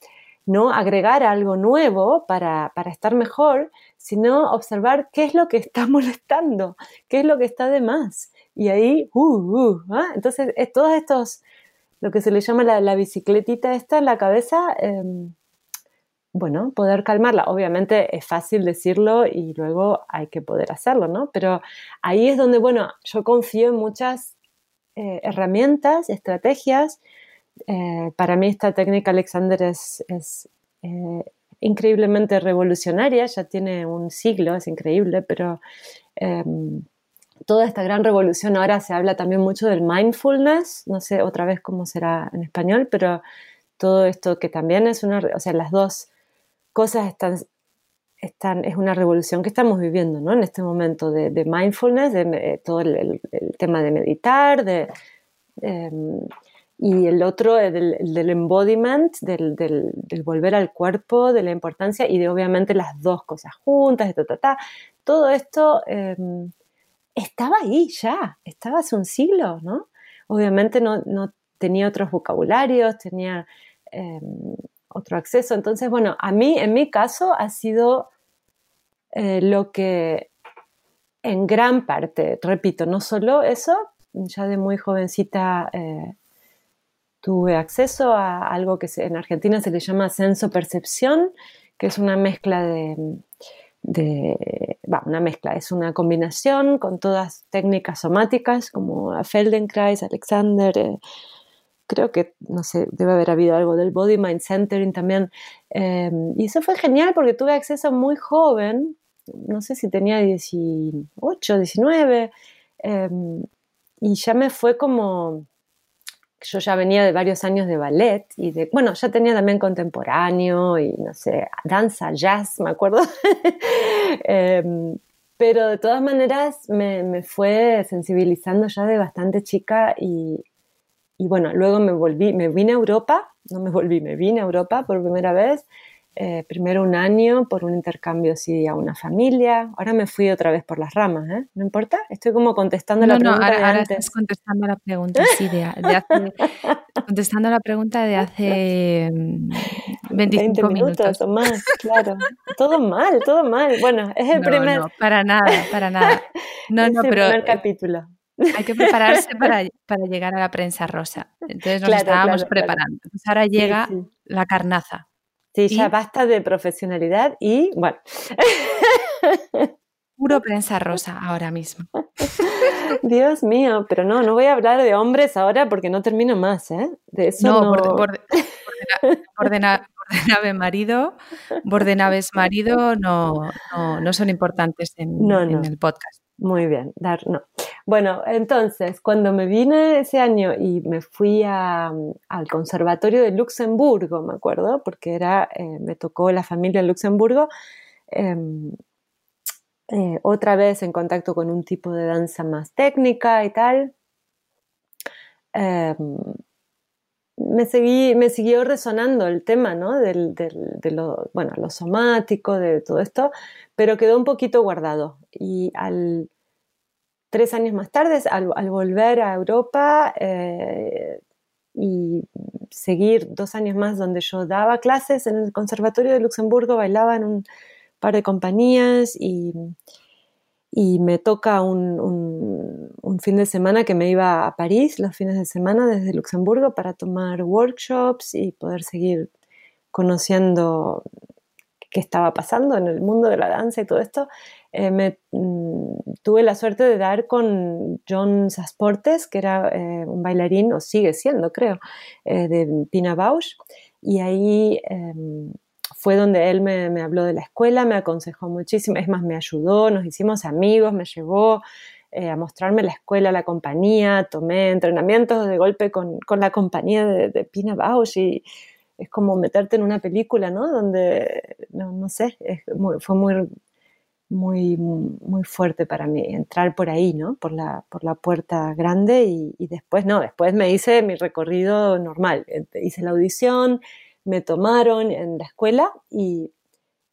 Speaker 2: no agregar algo nuevo para, estar mejor, sino observar qué es lo que está (laughs) molestando, qué es lo que está de más. Y ahí, uh, uh, ¿ah? entonces, todos estos, lo que se le llama la, la bicicletita esta en la cabeza, em, bueno, poder calmarla. Obviamente es fácil decirlo y luego hay que poder hacerlo, ¿no? Pero ahí es donde, bueno, yo confío en muchas eh, herramientas, estrategias. Eh, para mí esta técnica Alexander es, eh, increíblemente revolucionaria, ya tiene un siglo, es increíble, pero em, toda esta gran revolución ahora se habla también mucho del mindfulness, no sé otra vez cómo será en español, pero todo esto que también es una, o sea, las dos cosas están, es una revolución que estamos viviendo ¿no? en este momento de, mindfulness, de, todo el, tema de meditar, de, em, y el otro del, del embodiment, del, volver al cuerpo, de la importancia y de obviamente las dos cosas juntas, de ta, todo esto em, estaba ahí ya, estaba hace un siglo, ¿no? Obviamente no, no tenía otros vocabularios, tenía em, otro acceso. Entonces, bueno, a mí, en mi caso, ha sido eh, lo que en gran parte, repito, no solo eso, ya de muy jovencita eh, tuve acceso a algo que en Argentina se le llama senso-percepción, que es una mezcla de, de una mezcla, es una combinación con todas técnicas somáticas como Feldenkrais, Alexander, eh, creo que, no sé, debe haber habido algo del Body Mind Centering también. Em, y eso fue genial porque tuve acceso muy joven, no sé si tenía 18, 19, em, y ya me fue como, yo ya venía de varios años de ballet y de, bueno, ya tenía también contemporáneo y no sé, danza, jazz, me acuerdo. (laughs) Em, pero de todas maneras me, me, fue sensibilizando ya de bastante chica y, y bueno, luego me volví, me vine a Europa, no me volví, me vine a Europa por primera vez, eh, primero un año por un intercambio sí a una familia, ahora me fui otra vez por las ramas, ¿eh? ¿No importa? Estoy como contestando la pregunta
Speaker 1: ahora,
Speaker 2: de
Speaker 1: ahora Estás contestando la pregunta, sí, de, hace, (laughs) contestando la pregunta de hace 25 mm, 20 minutos,
Speaker 2: o más, claro. todo mal, todo mal. Bueno, es el primer...
Speaker 1: No, para nada, para nada. (laughs) No, no, pero...
Speaker 2: primer capítulo.
Speaker 1: Hay que prepararse (laughs) para, para, llegar a la prensa rosa. Entonces nos estábamos preparando. ahora llega la carnaza.
Speaker 2: Sí, ya basta de profesionalidad y bueno. (laughs)
Speaker 1: Puro prensa rosa ahora mismo. (laughs)
Speaker 2: Dios mío, pero no, no voy a hablar de hombres ahora porque no termino más, ¿eh? De eso no.
Speaker 1: no... Bordenave marido, bordenaves marido no, no, no, son importantes en, en el podcast.
Speaker 2: Muy bien, dar, no. Bueno, entonces, cuando me vine ese año y me fui al Conservatorio de Luxemburgo, me acuerdo, porque era, eh, me tocó la familia en Luxemburgo, em, eh, otra vez en contacto con un tipo de danza más técnica y tal. Em, me, seguí, me siguió resonando el tema, ¿no? Del, de lo, bueno, lo somático, de todo esto, pero quedó un poquito guardado. Y al, tres años más tarde, al, volver a Europa eh, y seguir dos años más donde yo daba clases en el Conservatorio de Luxemburgo, bailaba en un par de compañías y y me toca un, fin de semana que me iba a París los fines de semana desde Luxemburgo para tomar workshops y poder seguir conociendo qué estaba pasando en el mundo de la danza y todo esto. Eh, me, mm, tuve la suerte de dar con John Sasportes, que era eh, un bailarín, o sigue siendo, creo, eh, de Pina Bausch, y ahí em, fue donde él me, habló de la escuela, me aconsejó muchísimo, es más, me ayudó, nos hicimos amigos, me llevó eh, a mostrarme la escuela, la compañía, tomé entrenamientos de golpe con, la compañía de, Pina Bausch y es como meterte en una película, ¿no? Donde, no, sé, fue muy, muy, muy fuerte para mí entrar por ahí, ¿no? Por la, por la puerta grande y, después, no, después me hice mi recorrido normal, hice la audición, me tomaron en la escuela y,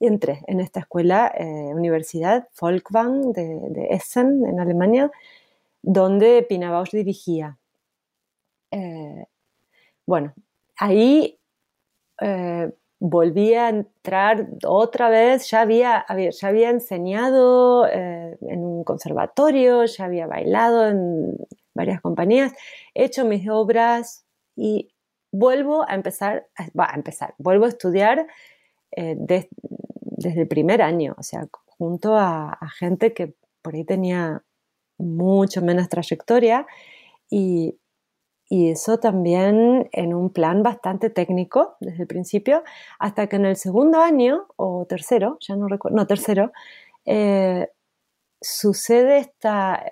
Speaker 2: entré en esta escuela, eh, Universidad Folkwang de, Essen, en Alemania, donde Pina Bausch dirigía. Eh, bueno, ahí eh, volví a entrar otra vez, ya había, ya había enseñado en un conservatorio, ya había bailado en varias compañías, he hecho mis obras y vuelvo a empezar, va a empezar, vuelvo a estudiar eh, desde el primer año, o sea, junto a, gente que por ahí tenía mucho menos trayectoria y, eso también en un plan bastante técnico desde el principio, hasta que en el segundo año o tercero, ya no recuerdo, no, tercero, eh, sucede esta,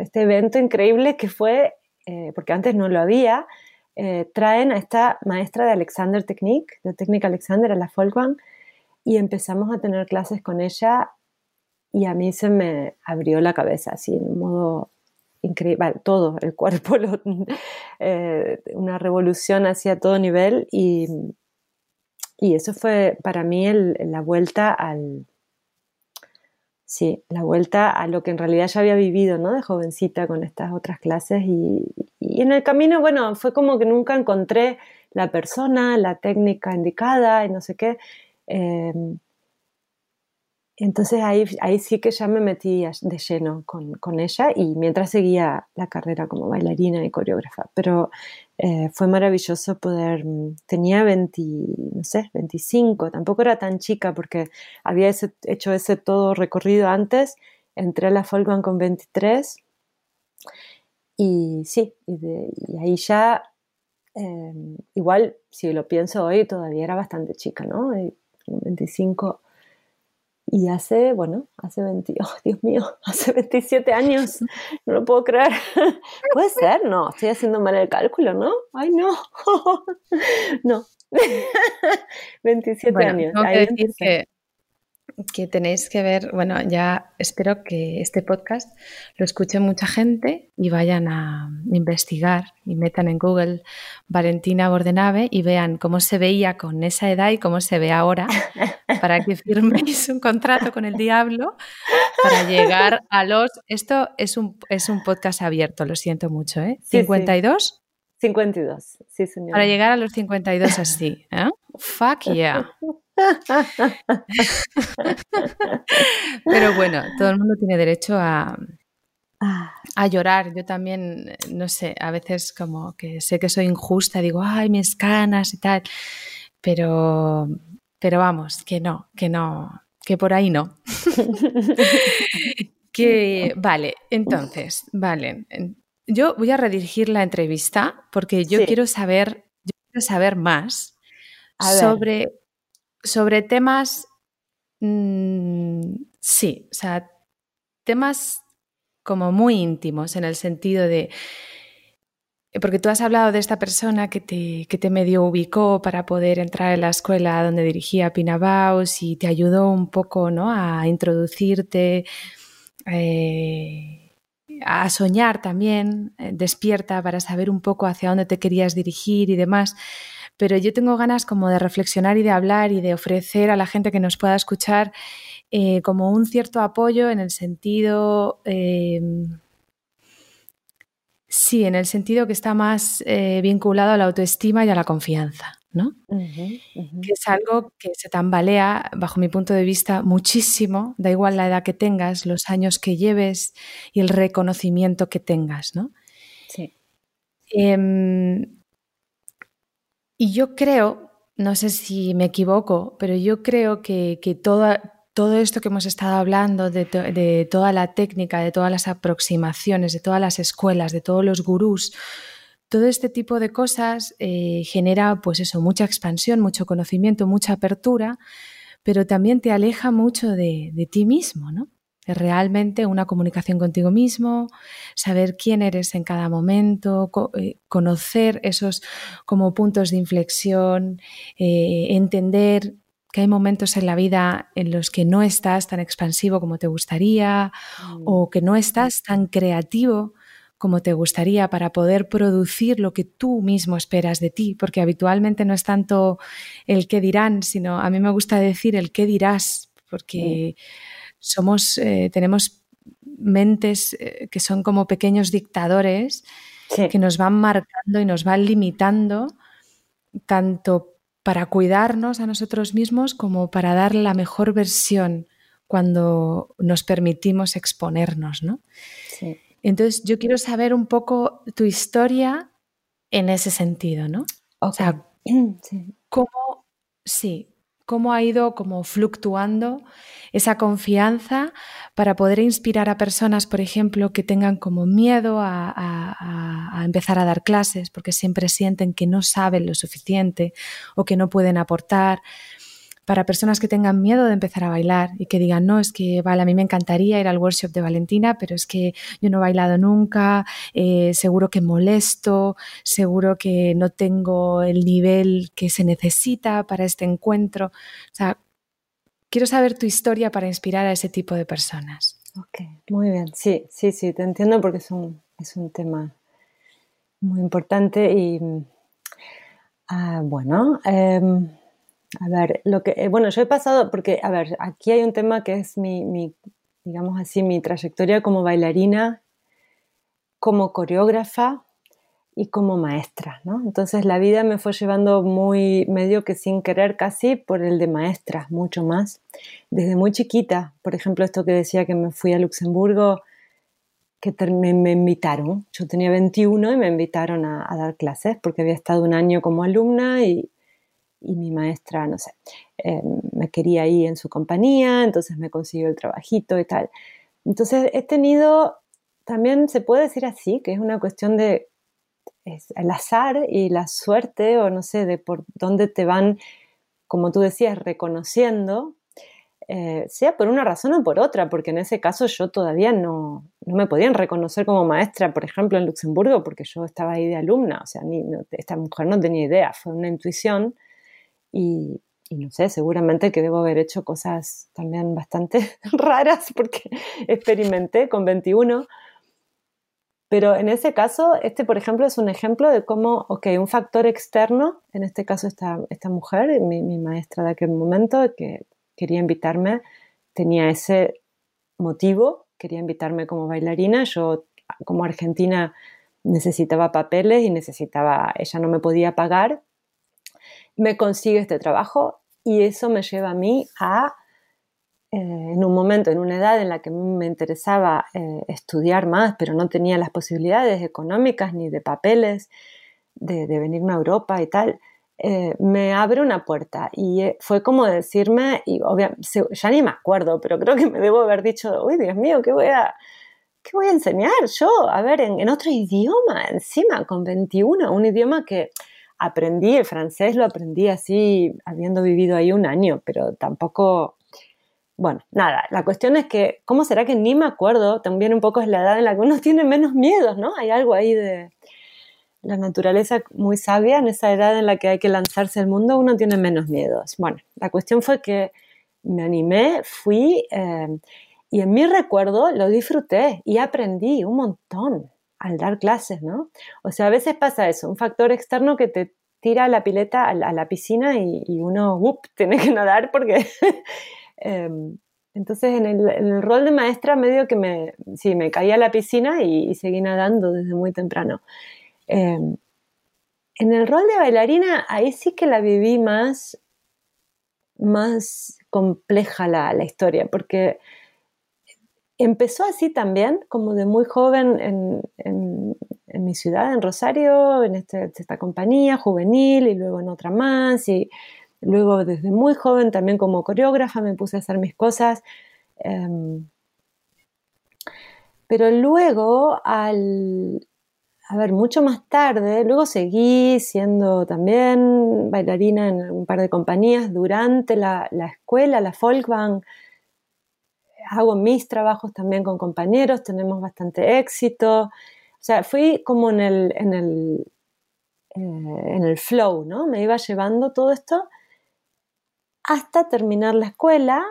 Speaker 2: este evento increíble que fue, eh, porque antes no lo había, eh, traen a esta maestra de Alexander Technique, de Técnica Alexander, a la Folkwang, y empezamos a tener clases con ella y a mí se me abrió la cabeza, así, en un modo increíble, todo, el cuerpo, (laughs) eh, una revolución hacia todo nivel y, y eso fue para mí la vuelta al, sí, la vuelta a lo que en realidad ya había vivido, ¿no? De jovencita con estas otras clases y, en el camino, bueno, fue como que nunca encontré la persona, la técnica indicada y no sé qué. Em, entonces ahí, ahí sí que ya me metí de lleno con, ella y mientras seguía la carrera como bailarina y coreógrafa. Pero eh, fue maravilloso poder, mm, tenía 20, no sé, 25, tampoco era tan chica porque había hecho ese todo recorrido antes, entré a la Folkman con 23 y sí, y, ahí ya, em, igual si lo pienso hoy, todavía era bastante chica, ¿no? 25 y hace, bueno, hace 20, (laughs) oh, Dios mío, hace 27 años, no lo puedo creer. (laughs) Puede ser, no, estoy haciendo mal el cálculo, ¿no? Ay, no, (laughs) no. 27 años.
Speaker 1: Tengo que decir que que tenéis que ver, bueno, ya espero que este podcast lo escuche mucha gente y vayan a investigar y metan en Google Valentina Bordenave y vean cómo se veía con esa edad y cómo se ve ahora (laughs) para que firméis un contrato con el diablo para llegar a los... Esto es un, es un podcast abierto, lo siento mucho, ¿eh? ¿52?
Speaker 2: 52, sí, señor.
Speaker 1: Para llegar a los 52 así, ¿eh? Fuck yeah. (laughs) (laughs) Pero bueno, todo el mundo tiene derecho a, ah. a llorar. Yo también, no sé, a veces como que sé que soy injusta, digo, ay, mis canas y tal, pero, pero vamos, que no, que no, que por ahí no. (laughs) que, vale, entonces, vale, yo voy a redirigir la entrevista porque yo quiero saber, yo quiero saber más sobre sobre temas, mm, sí, o sea, temas como muy íntimos en el sentido de, porque tú has hablado de esta persona que te, que te medio ubicó para poder entrar en la escuela donde dirigía Pina Baus y te ayudó un poco ¿no? a introducirte eh, a soñar también, eh, despierta para saber un poco hacia dónde te querías dirigir y demás. Pero yo tengo ganas como de reflexionar y de hablar y de ofrecer a la gente que nos pueda escuchar eh, como un cierto apoyo en el sentido, em, sí, en el sentido que está más eh, vinculado a la autoestima y a la confianza. ¿no? Que es algo que se tambalea, bajo mi punto de vista, muchísimo, da igual la edad que tengas, los años que lleves y el reconocimiento que tengas, ¿no?
Speaker 2: Sí.
Speaker 1: Em, y yo creo, no sé si me equivoco, pero yo creo que, todo esto que hemos estado hablando, de, toda la técnica, de todas las aproximaciones, de todas las escuelas, de todos los gurús, todo este tipo de cosas eh, genera, pues eso, mucha expansión, mucho conocimiento, mucha apertura, pero también te aleja mucho de, ti mismo, ¿no? Es realmente una comunicación contigo mismo, saber quién eres en cada momento, eh, conocer esos como puntos de inflexión, eh, entender que hay momentos en la vida en los que no estás tan expansivo como te gustaría mm. o que no estás tan creativo como te gustaría para poder producir lo que tú mismo esperas de ti, porque habitualmente no es tanto el qué dirán, sino a mí me gusta decir el qué dirás, porque somos, eh, tenemos mentes eh, que son como pequeños dictadores que nos van marcando y nos van limitando tanto para cuidarnos a nosotros mismos como para dar la mejor versión cuando nos permitimos exponernos, ¿no? Sí. Entonces, yo quiero saber un poco tu historia en ese sentido, ¿no? O sea, (clears throat) cómo, sí, cómo ha ido como fluctuando esa confianza para poder inspirar a personas, por ejemplo, que tengan como miedo a, a, empezar a dar clases porque siempre sienten que no saben lo suficiente o que no pueden aportar para personas que tengan miedo de empezar a bailar y que digan, no, es que, vale, a mí me encantaría ir al workshop de Valentina, pero es que yo no he bailado nunca, eh, seguro que molesto, seguro que no tengo el nivel que se necesita para este encuentro. O sea, quiero saber tu historia para inspirar a ese tipo de personas.
Speaker 2: Ok, muy bien. Sí, sí, sí, te entiendo porque es un, es un tema muy importante y, ah, bueno, em, a ver, lo que, eh, bueno, yo he pasado, porque, a ver, aquí hay un tema que es mi, mi, digamos así, mi trayectoria como bailarina, como coreógrafa y como maestra, ¿no? Entonces la vida me fue llevando muy, medio que sin querer casi, por el de maestra, mucho más. Desde muy chiquita, por ejemplo, esto que decía que me fui a Luxemburgo, que me, me invitaron, yo tenía 21 y me invitaron a, a dar clases porque había estado un año como alumna y, y mi maestra, no sé, eh, me quería ir en su compañía, entonces me consiguió el trabajito y tal. Entonces he tenido, también se puede decir así, que es una cuestión de el azar y la suerte, o no sé, de por dónde te van, como tú decías, reconociendo, eh, sea por una razón o por otra, porque en ese caso yo todavía no, no, me podían reconocer como maestra, por ejemplo, en Luxemburgo, porque yo estaba ahí de alumna, o sea, ni, esta mujer no tenía idea, fue una intuición y, no sé, seguramente que debo haber hecho cosas también bastante (laughs) raras porque (laughs) experimenté con 21. Pero en ese caso, este, por ejemplo, es un ejemplo de cómo, ok, un factor externo, en este caso esta, esta mujer, mi, mi maestra de aquel momento, que quería invitarme, tenía ese motivo, quería invitarme como bailarina. Yo, como argentina, necesitaba papeles y necesitaba, ella no me podía pagar, me consigue este trabajo y eso me lleva a mí a, eh, en un momento, en una edad en la que me interesaba eh, estudiar más, pero no tenía las posibilidades económicas ni de papeles de, venirme a Europa y tal, eh, me abre una puerta y fue como decirme, y ya ni me acuerdo, pero creo que me debo haber dicho, uy, Dios mío, ¿qué voy a, qué voy a enseñar yo? A ver, en, en otro idioma, encima, con 21, un idioma que aprendí el francés, lo aprendí así, habiendo vivido ahí un año, pero tampoco, bueno, nada, la cuestión es que, ¿cómo será que ni me acuerdo? También un poco es la edad en la que uno (laughs) tiene menos miedos, ¿no? Hay algo ahí de la naturaleza muy sabia, en esa edad en la que hay que lanzarse al mundo, uno tiene menos miedos. Bueno, la cuestión fue que me animé, fui, eh, y en mi recuerdo lo disfruté y aprendí un montón al dar clases, ¿no? O sea, a veces pasa eso, un factor externo que te tira la pileta a la, piscina y, uno, ¡up!, tiene que nadar porque... (laughs) Em, entonces, en el, rol de maestra, medio que me, sí, me caí a la piscina y, seguí nadando desde muy temprano. Em, en el rol de bailarina, ahí sí que la viví más, más compleja la historia, porque empezó así también, como de muy joven en, mi ciudad, en Rosario, en este, esta compañía juvenil y luego en otra más. Y luego desde muy joven también como coreógrafa me puse a hacer mis cosas. Em, pero luego, al, a ver, mucho más tarde, luego seguí siendo también bailarina en un par de compañías durante la, la escuela, la Folkbank hago mis trabajos también con compañeros, tenemos bastante éxito. O sea, fui como en el, en el, eh, en el flow, ¿no? Me iba llevando todo esto hasta terminar la escuela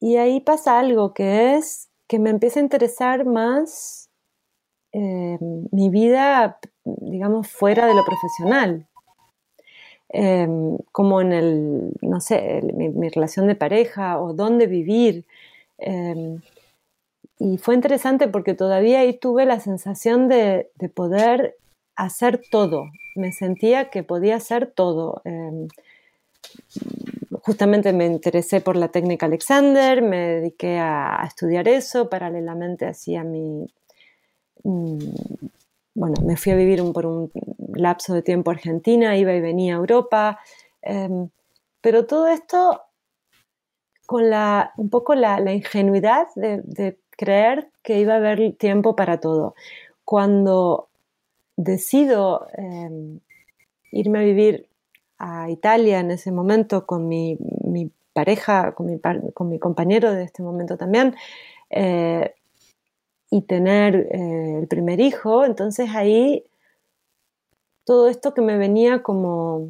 Speaker 2: y ahí pasa algo que es que me empieza a interesar más eh, mi vida, digamos, fuera de lo profesional. Em, como en el, no sé, mi, relación de pareja o dónde vivir. Em, y fue interesante porque todavía ahí tuve la sensación de, poder hacer todo. Me sentía que podía hacer todo. Em, justamente me interesé por la técnica Alexander, me dediqué a, estudiar eso, paralelamente hacía mi... Mm, bueno, me fui a vivir por un lapso de tiempo a Argentina, iba y venía a Europa, em, pero todo esto con la, un poco la, ingenuidad de, creer que iba a haber tiempo para todo. Cuando decido em, irme a vivir a Italia en ese momento con mi, pareja, con mi, compañero de este momento también, eh, y tener eh, el primer hijo, entonces ahí todo esto que me venía como,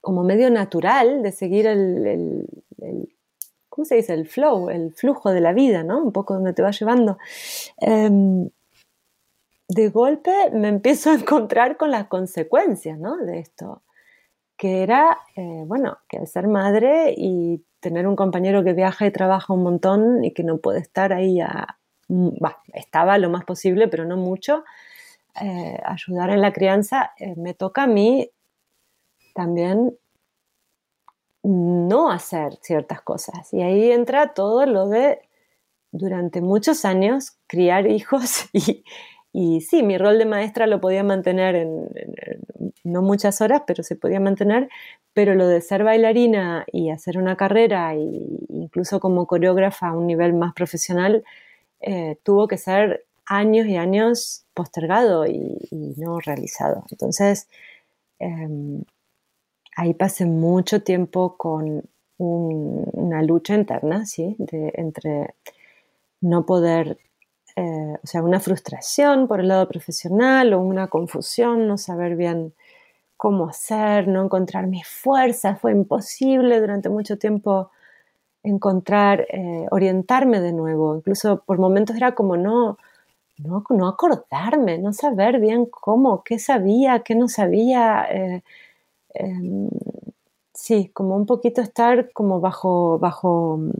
Speaker 2: como medio natural de seguir el, ¿cómo se dice? El flow, el flujo de la vida, ¿no? Un poco donde te va llevando. Em, de golpe me empiezo a encontrar con las consecuencias, ¿no? De esto, que era, eh, bueno, que al ser madre y tener un compañero que viaja y trabaja un montón y que no puede estar ahí a, Mm, estaba lo más posible, pero no mucho, eh, ayudar en la crianza, eh, me toca a mí también no hacer ciertas cosas. Y ahí entra todo lo de, durante muchos años, criar (laughs) hijos y, y sí, mi rol de maestra lo podía mantener en, no muchas horas, pero se podía mantener, pero lo de ser bailarina y hacer una carrera, e incluso como coreógrafa a un nivel más profesional, eh, tuvo que ser años y años postergado y, no realizado. Entonces, em, ahí pasé mucho tiempo con una lucha interna, ¿sí? entre no poder, eh, o sea, una frustración por el lado profesional o una confusión, no saber bien cómo hacer, no encontrar mis fuerzas, fue imposible durante mucho tiempo encontrar, eh, orientarme de nuevo. Incluso por momentos era como no, no, no, acordarme, no saber bien cómo, qué sabía, qué no sabía. Eh, em, sí, como un poquito estar como bajo, bajo mm,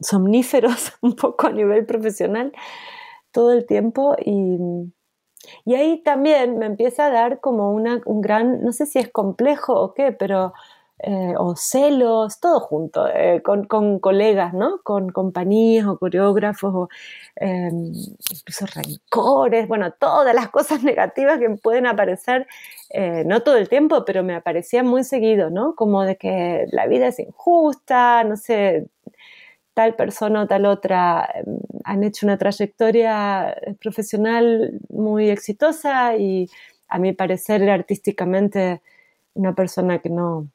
Speaker 2: somníferos, (laughs) un poco a nivel profesional todo el tiempo y, y ahí también me empieza a dar como una, un gran, no sé si es complejo o qué, pero eh, o celos, todo junto, eh, con, colegas, ¿no? Con compañías o coreógrafos, o em, incluso rencores, bueno, todas las cosas (laughs) negativas que pueden aparecer, eh, no todo el tiempo, pero me aparecía muy seguido, ¿no? Como de que la vida es injusta, no sé, tal persona o tal otra em, han hecho una trayectoria profesional muy exitosa y a mi parecer artísticamente una persona que no,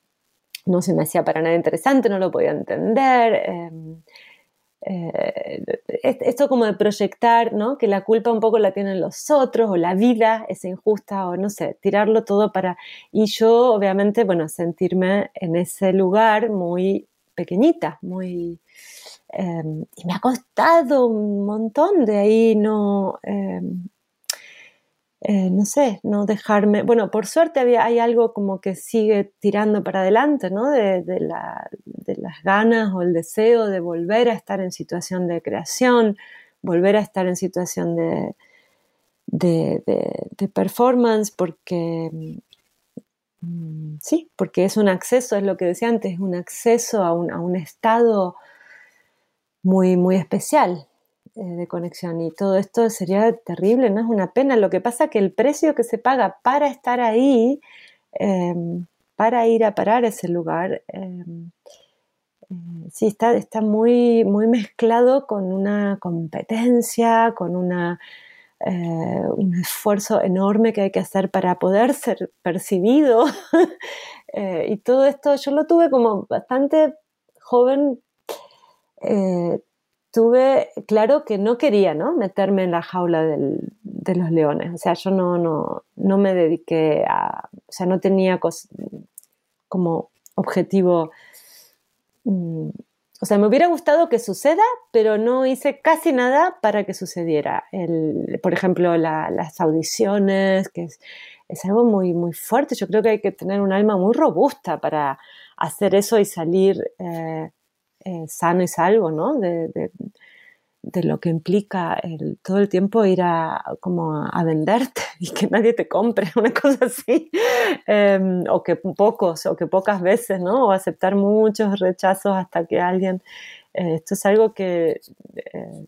Speaker 2: no se me hacía para nada interesante, no lo podía entender. Em, eh, esto como de proyectar, ¿no? Que la culpa un poco la tienen los otros o la vida es injusta o no sé, tirarlo todo para... Y yo obviamente, bueno, sentirme en ese lugar muy pequeñita, muy... Em, y me ha costado un montón de ahí no... Eh, no sé, no dejarme, bueno, por suerte había, hay algo como que sigue tirando para adelante, ¿no? De, las ganas o el deseo de volver a estar en situación de creación, volver a estar en situación de, de, performance, porque mm, sí, porque es un acceso, es lo que decía antes, un acceso a un, a un estado muy, muy especial, de conexión y todo esto sería terrible, ¿no? Es una pena. Lo que pasa es que el precio que se paga para estar ahí, em, para ir a parar ese lugar, em, eh, sí, está, está muy, muy mezclado con una competencia, con una, eh, un esfuerzo enorme que hay que hacer para poder ser percibido. (laughs) y todo esto yo lo tuve como bastante joven tuve claro que no quería ¿no? meterme en la jaula de los leones. O sea, yo no, no, no me dediqué a. O sea, no tenía como objetivo. Mm, o sea, me hubiera gustado que suceda, pero no hice casi nada para que sucediera. El, por ejemplo, las audiciones, que es, es, algo muy, muy fuerte. Yo creo que hay que tener un alma muy robusta para hacer eso y salir. Eh, eh, sano y salvo, ¿no? De, lo que implica el, todo el tiempo ir a, como a, venderte (laughs) y que nadie te compre, (laughs) una cosa así, em, o que pocos, o que pocas veces, ¿no? O aceptar muchos rechazos hasta que alguien... Eh, esto es algo que eh,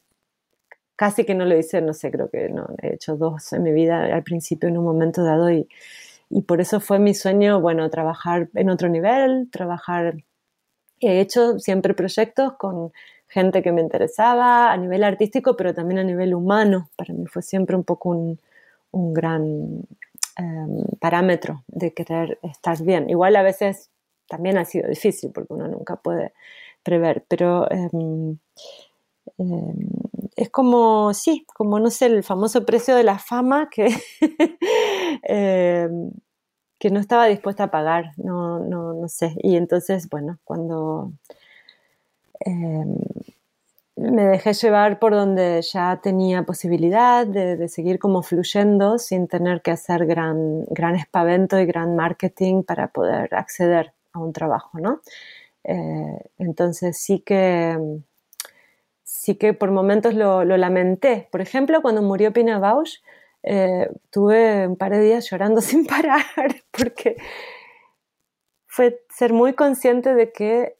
Speaker 2: casi que no lo hice, no sé, creo que no, he hecho dos en mi vida al principio en un momento dado y, y por eso fue mi sueño, bueno, trabajar en otro nivel, trabajar He hecho siempre proyectos con gente que me interesaba a nivel artístico, pero también a nivel humano. Para mí fue siempre un poco un, gran em, parámetro de querer estar bien. Igual a veces también ha sido difícil porque uno nunca puede prever, pero em, em, es como, sí, como no sé, el famoso precio de la fama que (laughs) que no estaba dispuesta a pagar, no, no, no sé. Y entonces, bueno, cuando em, me dejé llevar por donde ya tenía posibilidad de, seguir como fluyendo sin tener que hacer gran, gran espavento y gran marketing para poder acceder a un trabajo, ¿no? Eh, entonces sí que sí que por momentos lo, lo, lamenté. Por ejemplo, cuando murió Pina Bausch, eh, tuve un par de días llorando (laughs) sin parar porque fue ser muy consciente de que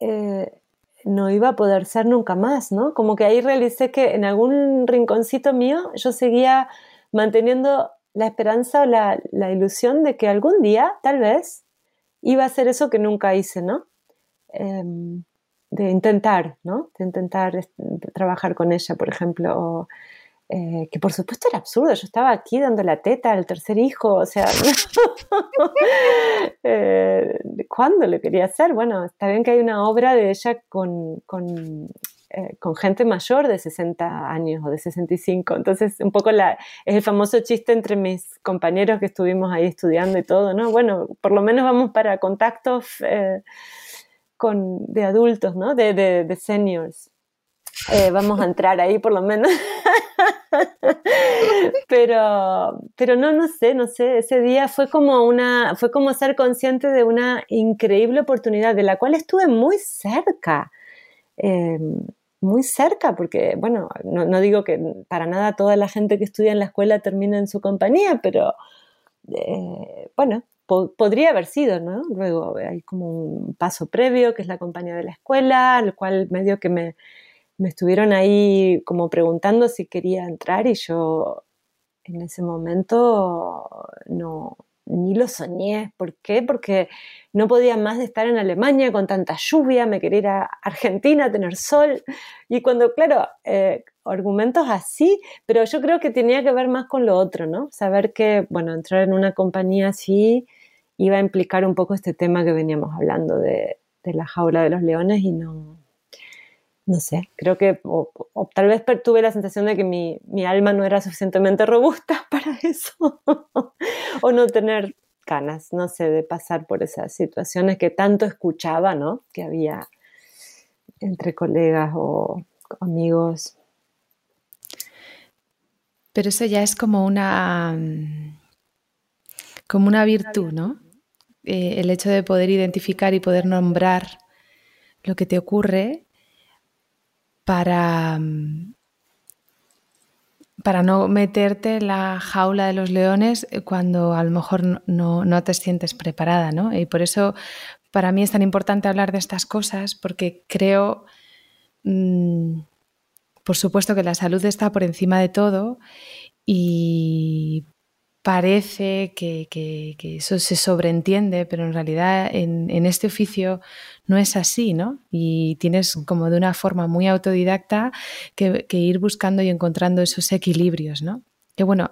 Speaker 2: eh, no iba a poder ser nunca más, ¿no? Como que ahí realicé que en algún rinconcito mío yo seguía manteniendo la esperanza o la, ilusión de que algún día, tal vez, iba a ser eso que nunca hice, ¿no? Em, de intentar, ¿no? De intentar trabajar con ella, por ejemplo, eh, que por supuesto era absurdo, yo estaba aquí dando la teta al tercer hijo, o sea, (laughs) eh, ¿cuándo lo quería hacer? Bueno, está bien que hay una obra de ella con, con, eh, con, gente mayor de 60 años o de 65, entonces un poco la, es el famoso chiste entre mis compañeros que estuvimos ahí estudiando y todo, ¿no? Bueno, por lo menos vamos para contactos con, de adultos, ¿no? De, de, de seniors. Vamos a entrar ahí por lo menos. (laughs) pero, pero no, no sé, no sé, ese día fue como una, fue como ser consciente de una increíble oportunidad de la cual estuve muy cerca. Em, muy cerca, porque, bueno, no, digo que para nada toda la gente que estudia en la escuela termina en su compañía, pero, eh, bueno, podría haber sido, ¿no? Luego hay como un paso previo, que es la compañía de la escuela, al cual medio que me, me estuvieron ahí como preguntando si quería entrar y yo en ese momento no, ni lo soñé. ¿Por qué? Porque no podía más de estar en Alemania con tanta lluvia, me quería ir a Argentina a tener sol. Y cuando, claro, eh, argumentos así, pero yo creo que tenía que ver más con lo otro, ¿no? Saber que, bueno, entrar en una compañía así iba a implicar un poco este tema que veníamos hablando de, de la jaula de los leones y no, no sé, creo que o, tal vez tuve la sensación de que mi, alma no era suficientemente robusta (laughs) para eso, o no tener ganas, no sé, de pasar por esas situaciones que tanto escuchaba, ¿no? Que había entre colegas o amigos.
Speaker 1: Pero eso ya es como una como una virtud, ¿no? Eh, el hecho de poder identificar y poder nombrar lo que te ocurre para, para no meterte en la jaula de los leones cuando a lo mejor no, te sientes preparada, ¿no? Y por eso para mí es tan importante hablar de estas cosas, porque creo, mm, por supuesto, que la salud está por encima de todo y parece que, eso se sobreentiende, pero en realidad en, este oficio no es así, ¿no? Y tienes como de una forma muy autodidacta que, ir buscando y encontrando esos equilibrios, ¿no? Que bueno,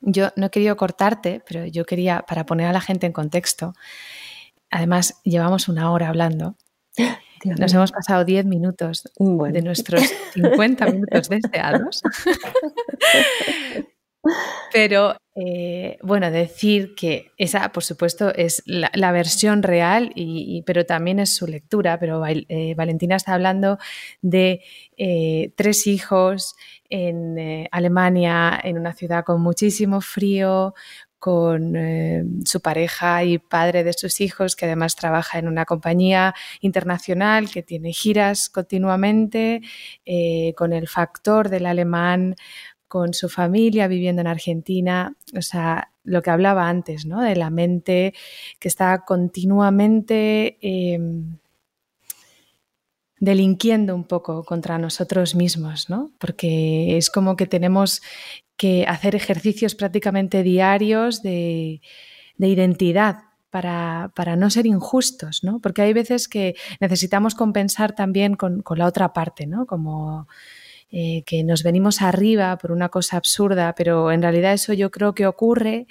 Speaker 1: yo no he querido cortarte, pero yo quería, para poner a la gente en contexto, además llevamos una hora hablando. Nos hemos pasado 10 minutos de nuestros 50 (laughs) minutos deseados. Pero eh, bueno, decir que esa, por supuesto, es la, versión real, y, pero también es su lectura. Pero eh, Valentina está hablando de eh, tres hijos en Alemania, en una ciudad con muchísimo frío, con su pareja y padre de sus hijos, que además trabaja en una compañía internacional que tiene giras continuamente, con el factor del alemán con su familia viviendo en Argentina, o sea, lo que hablaba antes, ¿no? De la mente que está continuamente em, delinquiendo un poco contra nosotros mismos, ¿no? Porque es como que tenemos que hacer ejercicios prácticamente diarios de, identidad para, no ser injustos, ¿no? Porque hay veces que necesitamos compensar también con, con la otra parte, ¿no? Como eh, que nos venimos arriba por una cosa absurda, pero en realidad eso yo creo que ocurre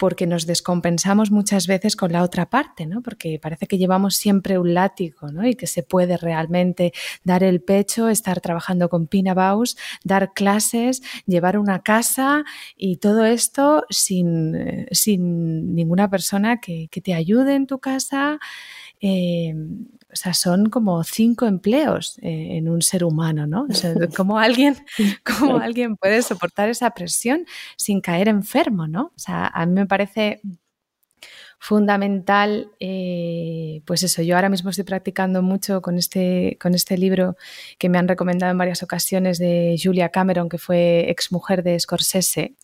Speaker 1: porque nos descompensamos muchas veces con la otra parte, ¿no? Porque parece que llevamos siempre un látigo, ¿no? Y que se puede realmente dar el pecho, estar trabajando con Pinabaus, dar clases, llevar una casa y todo esto sin, eh, sin ninguna persona que, que te ayude en tu casa, eh, o sea, son como cinco empleos eh, en un ser humano, ¿no? O sea, (laughs) ¿cómo alguien, cómo alguien puede soportar esa presión sin caer enfermo, ¿no? O sea, a mí me parece fundamental, eh, pues eso, yo ahora mismo estoy practicando mucho con este, con este libro que me han recomendado en varias ocasiones de Julia Cameron, que fue ex mujer de Scorsese.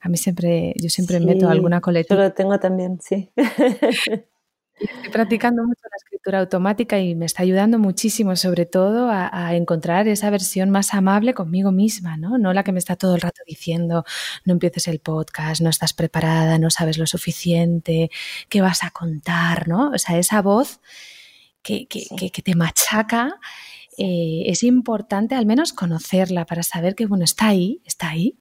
Speaker 1: A mí siempre, yo siempre meto alguna colección.
Speaker 2: Yo lo tengo también, sí. (laughs)
Speaker 1: Estoy practicando mucho la escritura automática y me está ayudando muchísimo, sobre todo, a, encontrar esa versión más amable conmigo misma, ¿no? No la que me está todo el rato diciendo, no empieces el podcast, no estás preparada, no sabes lo suficiente, qué vas a contar, ¿no? O sea, esa voz que, te machaca, eh, es importante al menos conocerla para saber que, bueno, está ahí, está ahí,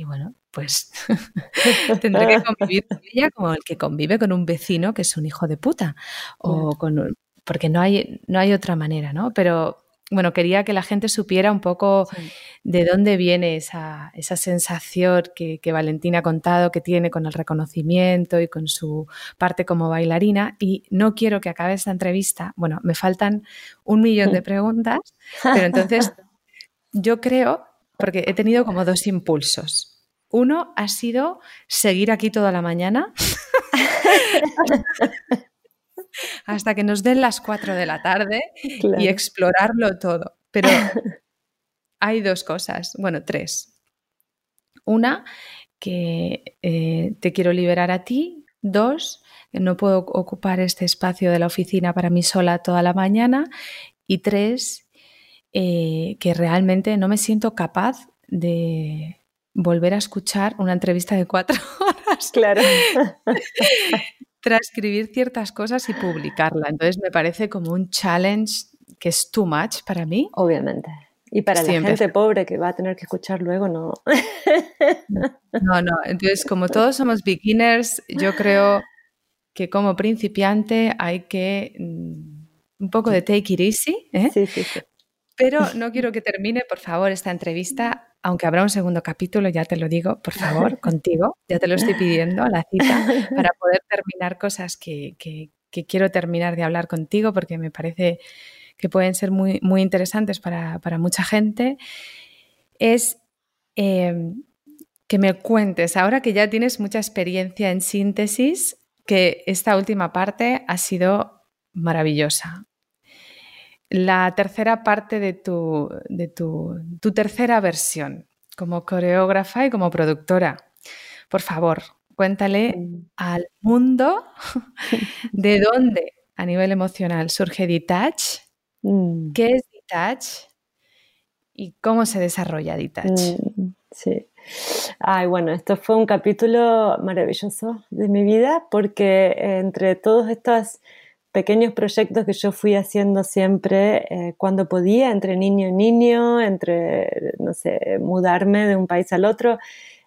Speaker 1: y bueno, pues (laughs) tendré que convivir con ella como el que convive con un vecino que es un hijo de puta. O con porque no hay, no hay otra manera, ¿no? Pero bueno, quería que la gente supiera un poco de dónde viene esa, esa sensación que, Valentina ha contado, que tiene con el reconocimiento y con su parte como bailarina. Y no quiero que acabe esta entrevista. Bueno, me faltan un millón de preguntas, pero entonces (laughs) yo creo, porque he tenido como dos impulsos. Uno ha sido seguir aquí toda la mañana (laughs) hasta que nos den las 4 de la tarde y explorarlo todo. Pero (laughs) hay dos cosas, bueno, tres. Una, que eh, te quiero liberar a ti. Dos, que no puedo ocupar este espacio de la oficina para mí sola toda la mañana. Y tres, eh, que realmente no me siento capaz de, volver a escuchar una entrevista de cuatro (laughs) horas.
Speaker 2: Claro. (laughs)
Speaker 1: transcribir ciertas cosas y publicarla. Entonces me parece como un challenge que es too much para mí.
Speaker 2: Obviamente. Y para la gente pobre que va a tener que escuchar luego, no. (laughs)
Speaker 1: No, no. Entonces, como todos somos beginners, yo creo que como principiante hay que mm, un poco de take it easy. ¿eh?
Speaker 2: Sí, sí, sí.
Speaker 1: Pero no quiero que termine, por favor, esta entrevista aunque habrá un segundo capítulo, ya te lo digo, por favor, (laughs) contigo, ya te lo estoy pidiendo a la cita, (laughs) para poder terminar cosas que, quiero terminar de hablar contigo, porque me parece que pueden ser muy, muy interesantes para, mucha gente, es em, que me cuentes, ahora que ya tienes mucha experiencia en síntesis, que esta última parte ha sido maravillosa la tercera parte de tu, de tu, tercera versión como coreógrafa y como productora. Por favor, cuéntale mm. al mundo (laughs) de dónde a nivel emocional surge Detach, mm. qué es Detach y cómo se desarrolla Detach.
Speaker 2: Mm, sí. Ay, bueno, esto fue un capítulo maravilloso de mi vida porque entre todos estos pequeños proyectos que yo fui haciendo siempre eh, cuando podía, entre niño y niño, entre, no sé, mudarme de un país al otro.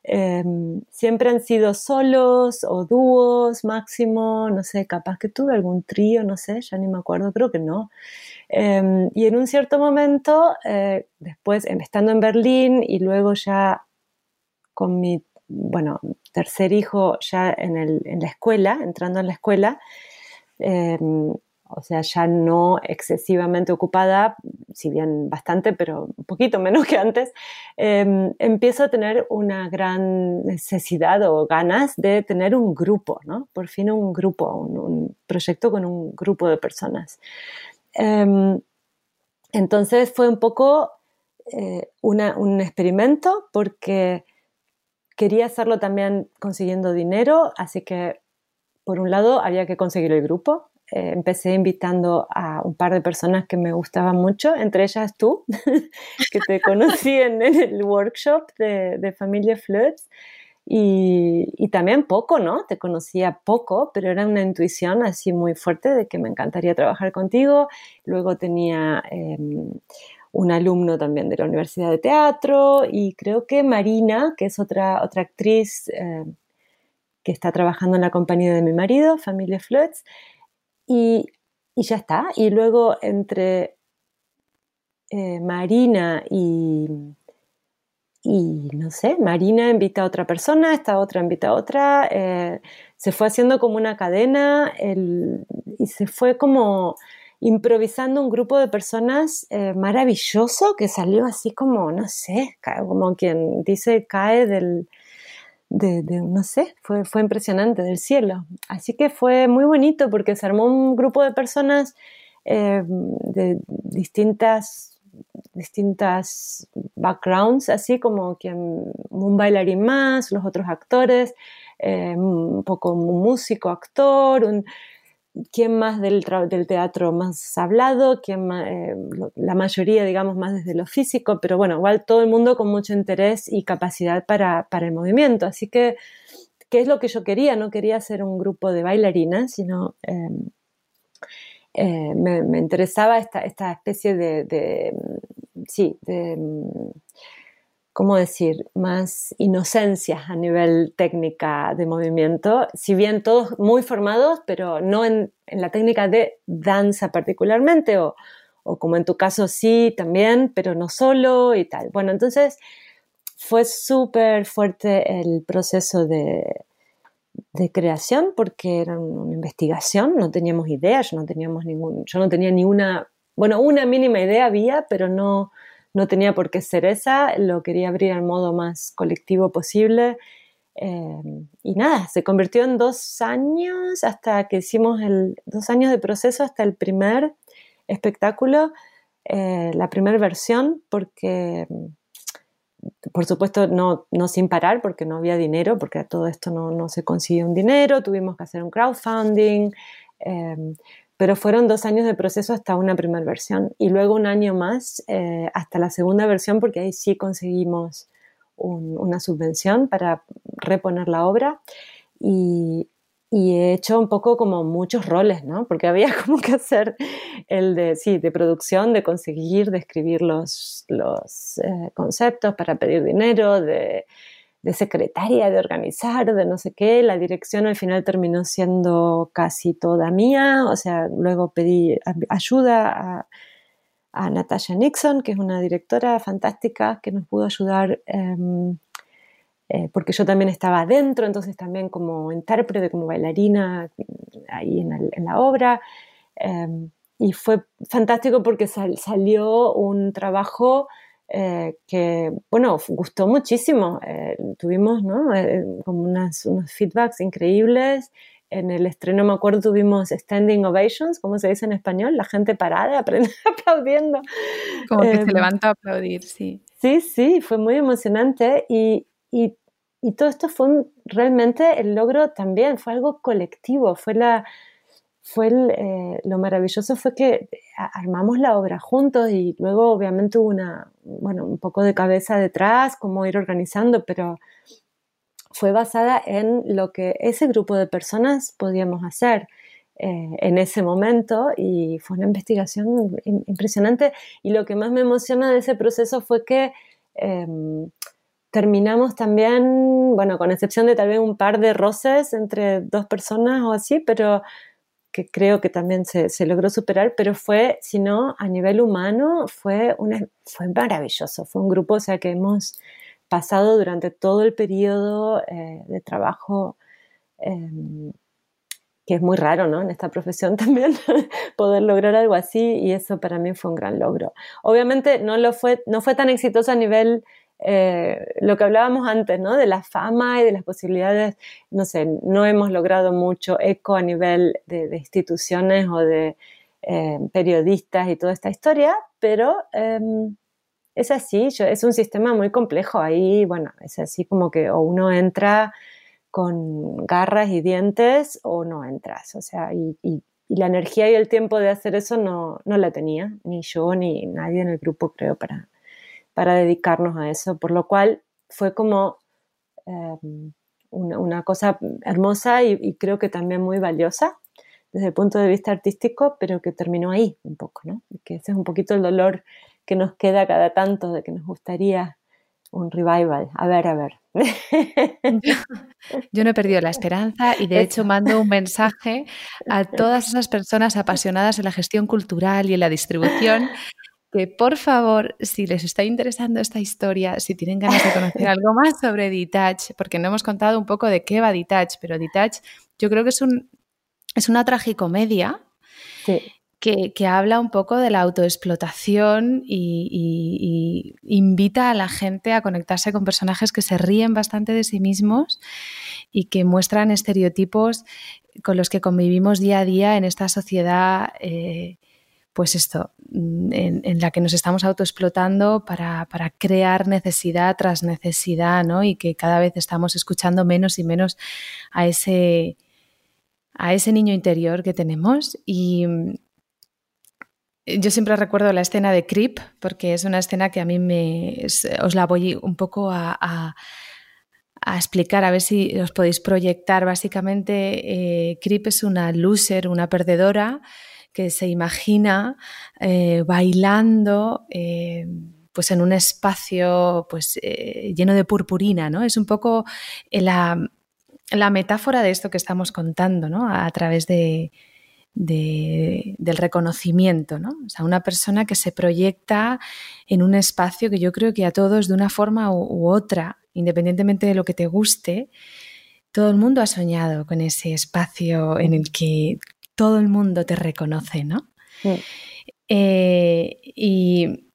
Speaker 2: Em, siempre han sido solos o dúos máximo, no sé, capaz que tuve algún trío, no sé, ya ni me acuerdo, creo que no. Em, y en un cierto momento, eh, después, estando en Berlín y luego ya con mi, bueno, tercer hijo ya en la escuela, entrando en la escuela, Em, o sea, ya no excesivamente ocupada, si bien bastante, pero un poquito menos que antes, em, empiezo a tener una gran necesidad o ganas de tener un grupo, ¿no? Por fin un grupo, un, proyecto con un grupo de personas. Em, entonces fue un poco eh, un experimento porque quería hacerlo también consiguiendo dinero, así que por un lado, había que conseguir el grupo. Eh, empecé invitando a un par de personas que me gustaban mucho, entre ellas tú, (laughs) que te conocí en, el workshop de, Familia Flirts. Y, también poco, ¿no? Te conocía poco, pero era una intuición así muy fuerte de que me encantaría trabajar contigo. Luego tenía em, un alumno también de la Universidad de Teatro y creo que Marina, que es otra, otra actriz eh, que está trabajando en la compañía de mi marido, Familia Floods, y, ya está. Y luego entre eh, Marina y, y, no sé, Marina invita a otra persona, esta otra invita a otra, eh, se fue haciendo como una cadena y se fue como improvisando un grupo de personas eh, maravilloso que salió así como, no sé, como quien dice, cae del, de, no sé, fue, fue impresionante del cielo. Así que fue muy bonito porque se armó un grupo de personas eh, de distintas, distintas backgrounds, así como quien, un bailarín más, los otros actores, eh, un poco un músico, actor, un, quién más del, del, teatro más hablado, quién eh, la mayoría, digamos, más desde lo físico, pero bueno, igual todo el mundo con mucho interés y capacidad para, el movimiento. Así que, ¿qué es lo que yo quería? No quería ser un grupo de bailarinas, sino em, eh, me, interesaba esta, esta especie de, de sí, de ¿cómo decir?, más inocencia a nivel técnica de movimiento, si bien todos muy formados, pero no en, la técnica de danza particularmente, o, como en tu caso sí también, pero no solo y tal. Bueno, entonces fue súper fuerte el proceso de, de creación porque era una investigación, no teníamos ideas, no teníamos ningún, yo no tenía ni una, bueno, una mínima idea había, pero no no tenía por qué ser esa, lo quería abrir al modo más colectivo posible. Eh, y nada, se convirtió en dos años hasta que hicimos el, dos años de proceso hasta el primer espectáculo, eh, la primera versión, porque por supuesto no, no, sin parar, porque no había dinero, porque a todo esto no, no se consiguió un dinero, tuvimos que hacer un crowdfunding. Eh, pero fueron dos años de proceso hasta una primera versión y luego un año más eh, hasta la segunda versión porque ahí sí conseguimos una subvención para reponer la obra y, he hecho un poco como muchos roles, ¿no? Porque había (laughs) como que hacer el de, sí, de producción, de conseguir, de escribir los, los eh, conceptos para pedir dinero, de de secretaria, de organizar, de no sé qué. La dirección al final terminó siendo casi toda mía, o sea, luego pedí ayuda a Natasha Nixon, que es una directora fantástica que nos pudo ayudar. Em, eh, porque yo también estaba adentro, entonces también como intérprete, como bailarina ahí en, la obra. Em, y fue fantástico porque salió un trabajo eh, que, bueno, gustó muchísimo. Eh, tuvimos como unos feedbacks increíbles. En el estreno, me acuerdo, tuvimos standing ovations, como se dice en español, la gente parada, (laughs) aplaudiendo.
Speaker 1: Como que se em, levantó a aplaudir, sí.
Speaker 2: Sí, sí, fue muy emocionante y, y, y todo esto fue realmente el logro también, fue algo colectivo, fue la, fue eh, lo maravilloso fue que armamos la obra juntos y luego obviamente hubo una, bueno, un poco de cabeza detrás, cómo ir organizando, pero fue basada en lo que ese grupo de personas podíamos hacer eh, en ese momento y fue una investigación impresionante. Y lo que más me emociona de ese proceso fue que em, terminamos también, bueno, con excepción de tal vez un par de roces entre dos personas o así, pero que creo que también se, logró superar, pero fue, si no, a nivel humano, fue, una, fue maravilloso. Fue un grupo, o sea, que hemos pasado durante todo el periodo eh, de trabajo, em, que es muy raro, ¿no? En esta profesión (laughs) también, poder lograr algo así, y eso para mí fue un gran logro. Obviamente no, lo fue, no fue tan exitoso a nivel eh, lo que hablábamos antes, ¿no? De la fama y de las posibilidades, no sé, no hemos logrado mucho eco a nivel de, instituciones o de eh, periodistas y toda esta historia, pero em, es así, es un sistema muy complejo. Ahí, bueno, es así como que o uno entra con garras y dientes o no entras. O sea, y, la energía y el tiempo de hacer eso no, no la tenía, ni yo ni nadie en el grupo, creo, para, para dedicarnos a eso, por lo cual fue como em, una, cosa hermosa y, creo que también muy valiosa desde el punto de vista artístico, pero que terminó ahí un poco, ¿no? que ese es un poquito el dolor que nos queda cada tanto de que nos gustaría un revival. A ver, a ver.
Speaker 1: Yo no he perdido la esperanza y de hecho mando un mensaje a todas esas personas apasionadas en la gestión cultural y en la distribución que por favor, si les está interesando esta historia, si tienen ganas de conocer algo más sobre Detach, porque no hemos contado un poco de qué va Detach, pero Detach yo creo que es, un, es una tragicomedia que, que, habla un poco de la autoexplotación y, invita a la gente a conectarse con personajes que se ríen bastante de sí mismos y que muestran estereotipos con los que convivimos día a día en esta sociedad. Eh, pues esto, mm, en, la que nos estamos autoexplotando para, para, crear necesidad tras necesidad, ¿no? Y que cada vez estamos escuchando menos y menos a ese, a ese niño interior que tenemos. Y mm, yo siempre recuerdo la escena de Creep, porque es una escena que a mí me. os la voy un poco a, a explicar, a ver si os podéis proyectar. Básicamente, eh, Creep es una loser, una perdedora que se imagina eh, bailando eh, pues en un espacio pues, eh, lleno de purpurina, ¿no? Es un poco la, metáfora de esto que estamos contando, ¿no? A, través de, del reconocimiento, ¿no? O sea, una persona que se proyecta en un espacio que yo creo que a todos de una forma u otra, independientemente de lo que te guste, todo el mundo ha soñado con ese espacio en el que todo el mundo te reconoce, ¿no? Eh, y,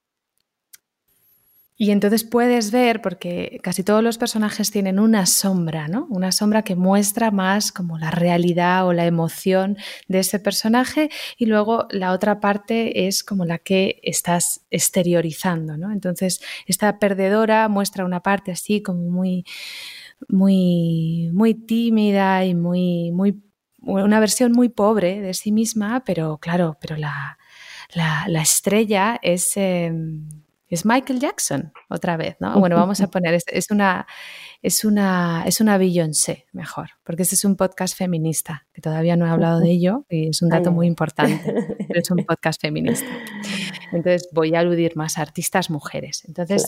Speaker 1: y entonces puedes ver, porque casi todos los personajes tienen una sombra, ¿no? Una sombra que muestra más como la realidad o la emoción de ese personaje y luego la otra parte es como la que estás exteriorizando, ¿no? Entonces, esta perdedora muestra una parte así como muy, muy, muy tímida y muy, muy una versión muy pobre de sí misma, pero claro, pero la, la, estrella es, em, es, Michael Jackson, otra vez, ¿no? Bueno, vamos a (laughs) poner, es, una, es, una, es una Beyoncé, mejor, porque este es un podcast feminista, que todavía no he hablado de ello y es un dato muy importante, (laughs) pero es un podcast feminista. Entonces voy a aludir más a artistas mujeres. Entonces,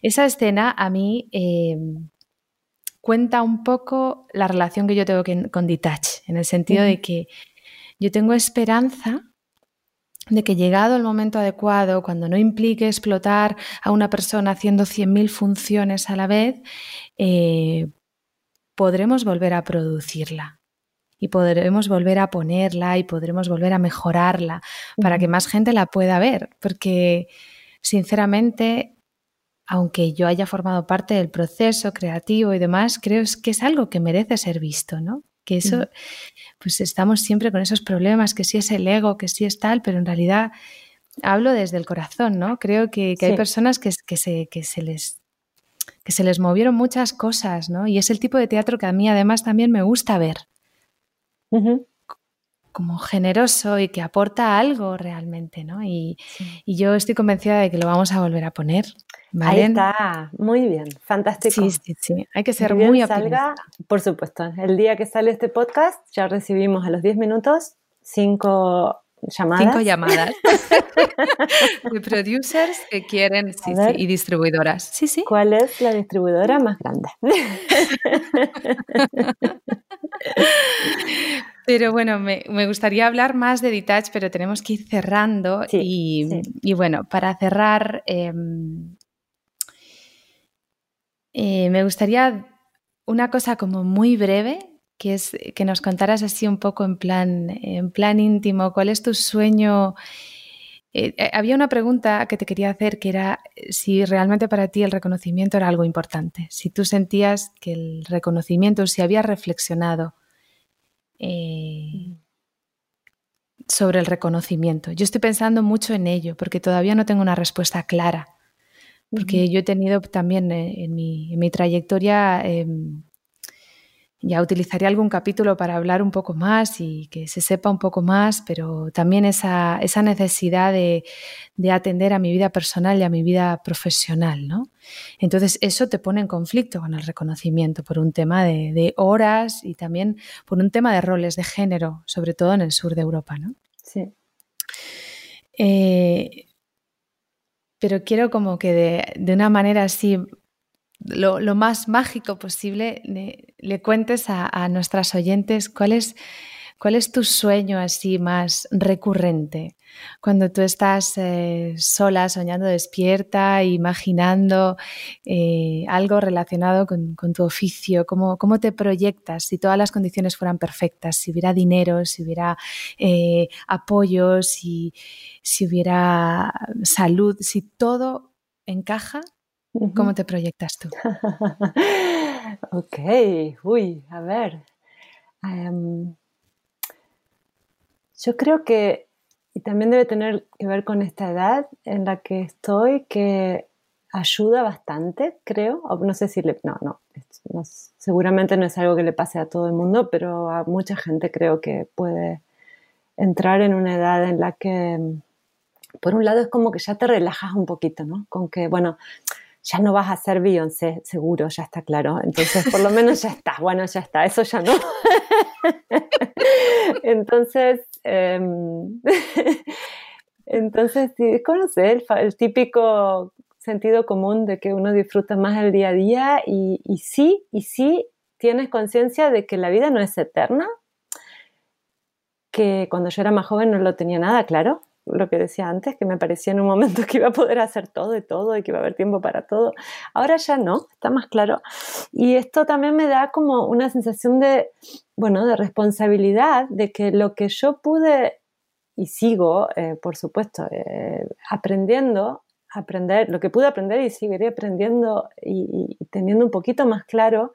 Speaker 1: esa escena a mí... Em, cuenta un poco la relación que yo tengo con Detach, en el sentido de que yo tengo esperanza de que llegado el momento adecuado, cuando no implique explotar a una persona haciendo 100.000 funciones a la vez, eh, podremos volver a producirla y podremos volver a ponerla y podremos volver a mejorarla para que más gente la pueda ver. Porque, sinceramente, aunque yo haya formado parte del proceso creativo y demás, creo que es algo que merece ser visto, ¿no? Que eso, pues estamos siempre con esos problemas, que si es el ego, que si es tal, pero en realidad hablo desde el corazón, ¿no? Creo que, hay personas que, se, que, se les, que se les movieron muchas cosas, ¿no? Y es el tipo de teatro que a mí además también me gusta ver. Como generoso y que aporta algo realmente, ¿no? Y, y yo estoy convencida de que lo vamos a volver a poner.
Speaker 2: Ahí está, muy bien, fantástico.
Speaker 1: Sí, sí, sí, hay que ser muy optimista.
Speaker 2: por supuesto, el día que sale este podcast ya recibimos a los 10 minutos cinco llamadas.
Speaker 1: Cinco llamadas (laughs) (laughs) de producers que quieren sí, sí, y distribuidoras. Sí, sí.
Speaker 2: ¿Cuál es la distribuidora más grande? (laughs)
Speaker 1: Pero bueno, me, gustaría hablar más de Detach, pero tenemos que ir cerrando. y, bueno, para cerrar, em, eh, me gustaría una cosa como muy breve, que es que nos contaras así un poco en plan, en plan íntimo, ¿cuál es tu sueño? Eh, eh, había una pregunta que te quería hacer que era si realmente para ti el reconocimiento era algo importante, si tú sentías que el reconocimiento, si habías reflexionado sobre el reconocimiento. Yo estoy pensando mucho en ello porque todavía no tengo una respuesta clara porque yo he tenido también eh, en, mi, trayectoria, em, ya utilizaría algún capítulo para hablar un poco más y que se sepa un poco más, pero también esa, necesidad de, atender a mi vida personal y a mi vida profesional, ¿no? Entonces eso te pone en conflicto con el reconocimiento por un tema de, horas y también por un tema de roles de género, sobre todo en el sur de Europa, ¿no?
Speaker 2: Sí.
Speaker 1: Eh, pero quiero como que de, una manera así, lo, más mágico posible, le, cuentes a, nuestras oyentes cuál es ¿Cuál es tu sueño así más recurrente? Cuando tú estás eh, sola, soñando despierta, imaginando eh, algo relacionado con, tu oficio, ¿cómo, ¿cómo, te proyectas si todas las condiciones fueran perfectas? Si hubiera dinero, si hubiera eh, apoyo, si hubiera salud, si todo encaja, ¿cómo te proyectas tú? (laughs)
Speaker 2: ok, uy, a ver. Em, yo creo que, y también debe tener que ver con esta edad en la que estoy, que ayuda bastante, creo. no sé si le. No, no, seguramente no es algo que le pase a todo el mundo, pero a mucha gente creo que puede entrar en una edad en la que, por un lado, es como que ya te relajas un poquito, ¿no? Con que, bueno, ya no vas a ser Beyoncé, seguro, ya está claro. Entonces, por lo menos ya está, bueno, ya está, eso ya no. (laughs) Entonces, em, (laughs) entonces, sí, conocer el, típico sentido común de que uno disfruta más el día a día y, y sí, y sí tienes conciencia de que la vida no es eterna, que cuando yo era más joven no lo tenía nada claro, lo que decía antes, que me parecía en un momento (laughs) que iba a poder hacer todo y todo y que iba a haber tiempo para todo. Ahora ya no, está más claro. Y esto también me da como una sensación de, bueno, de responsabilidad, de que lo que yo pude y sigo, eh, por supuesto, eh, aprendiendo, aprender, lo que pude aprender y seguiré aprendiendo y, teniendo un poquito más claro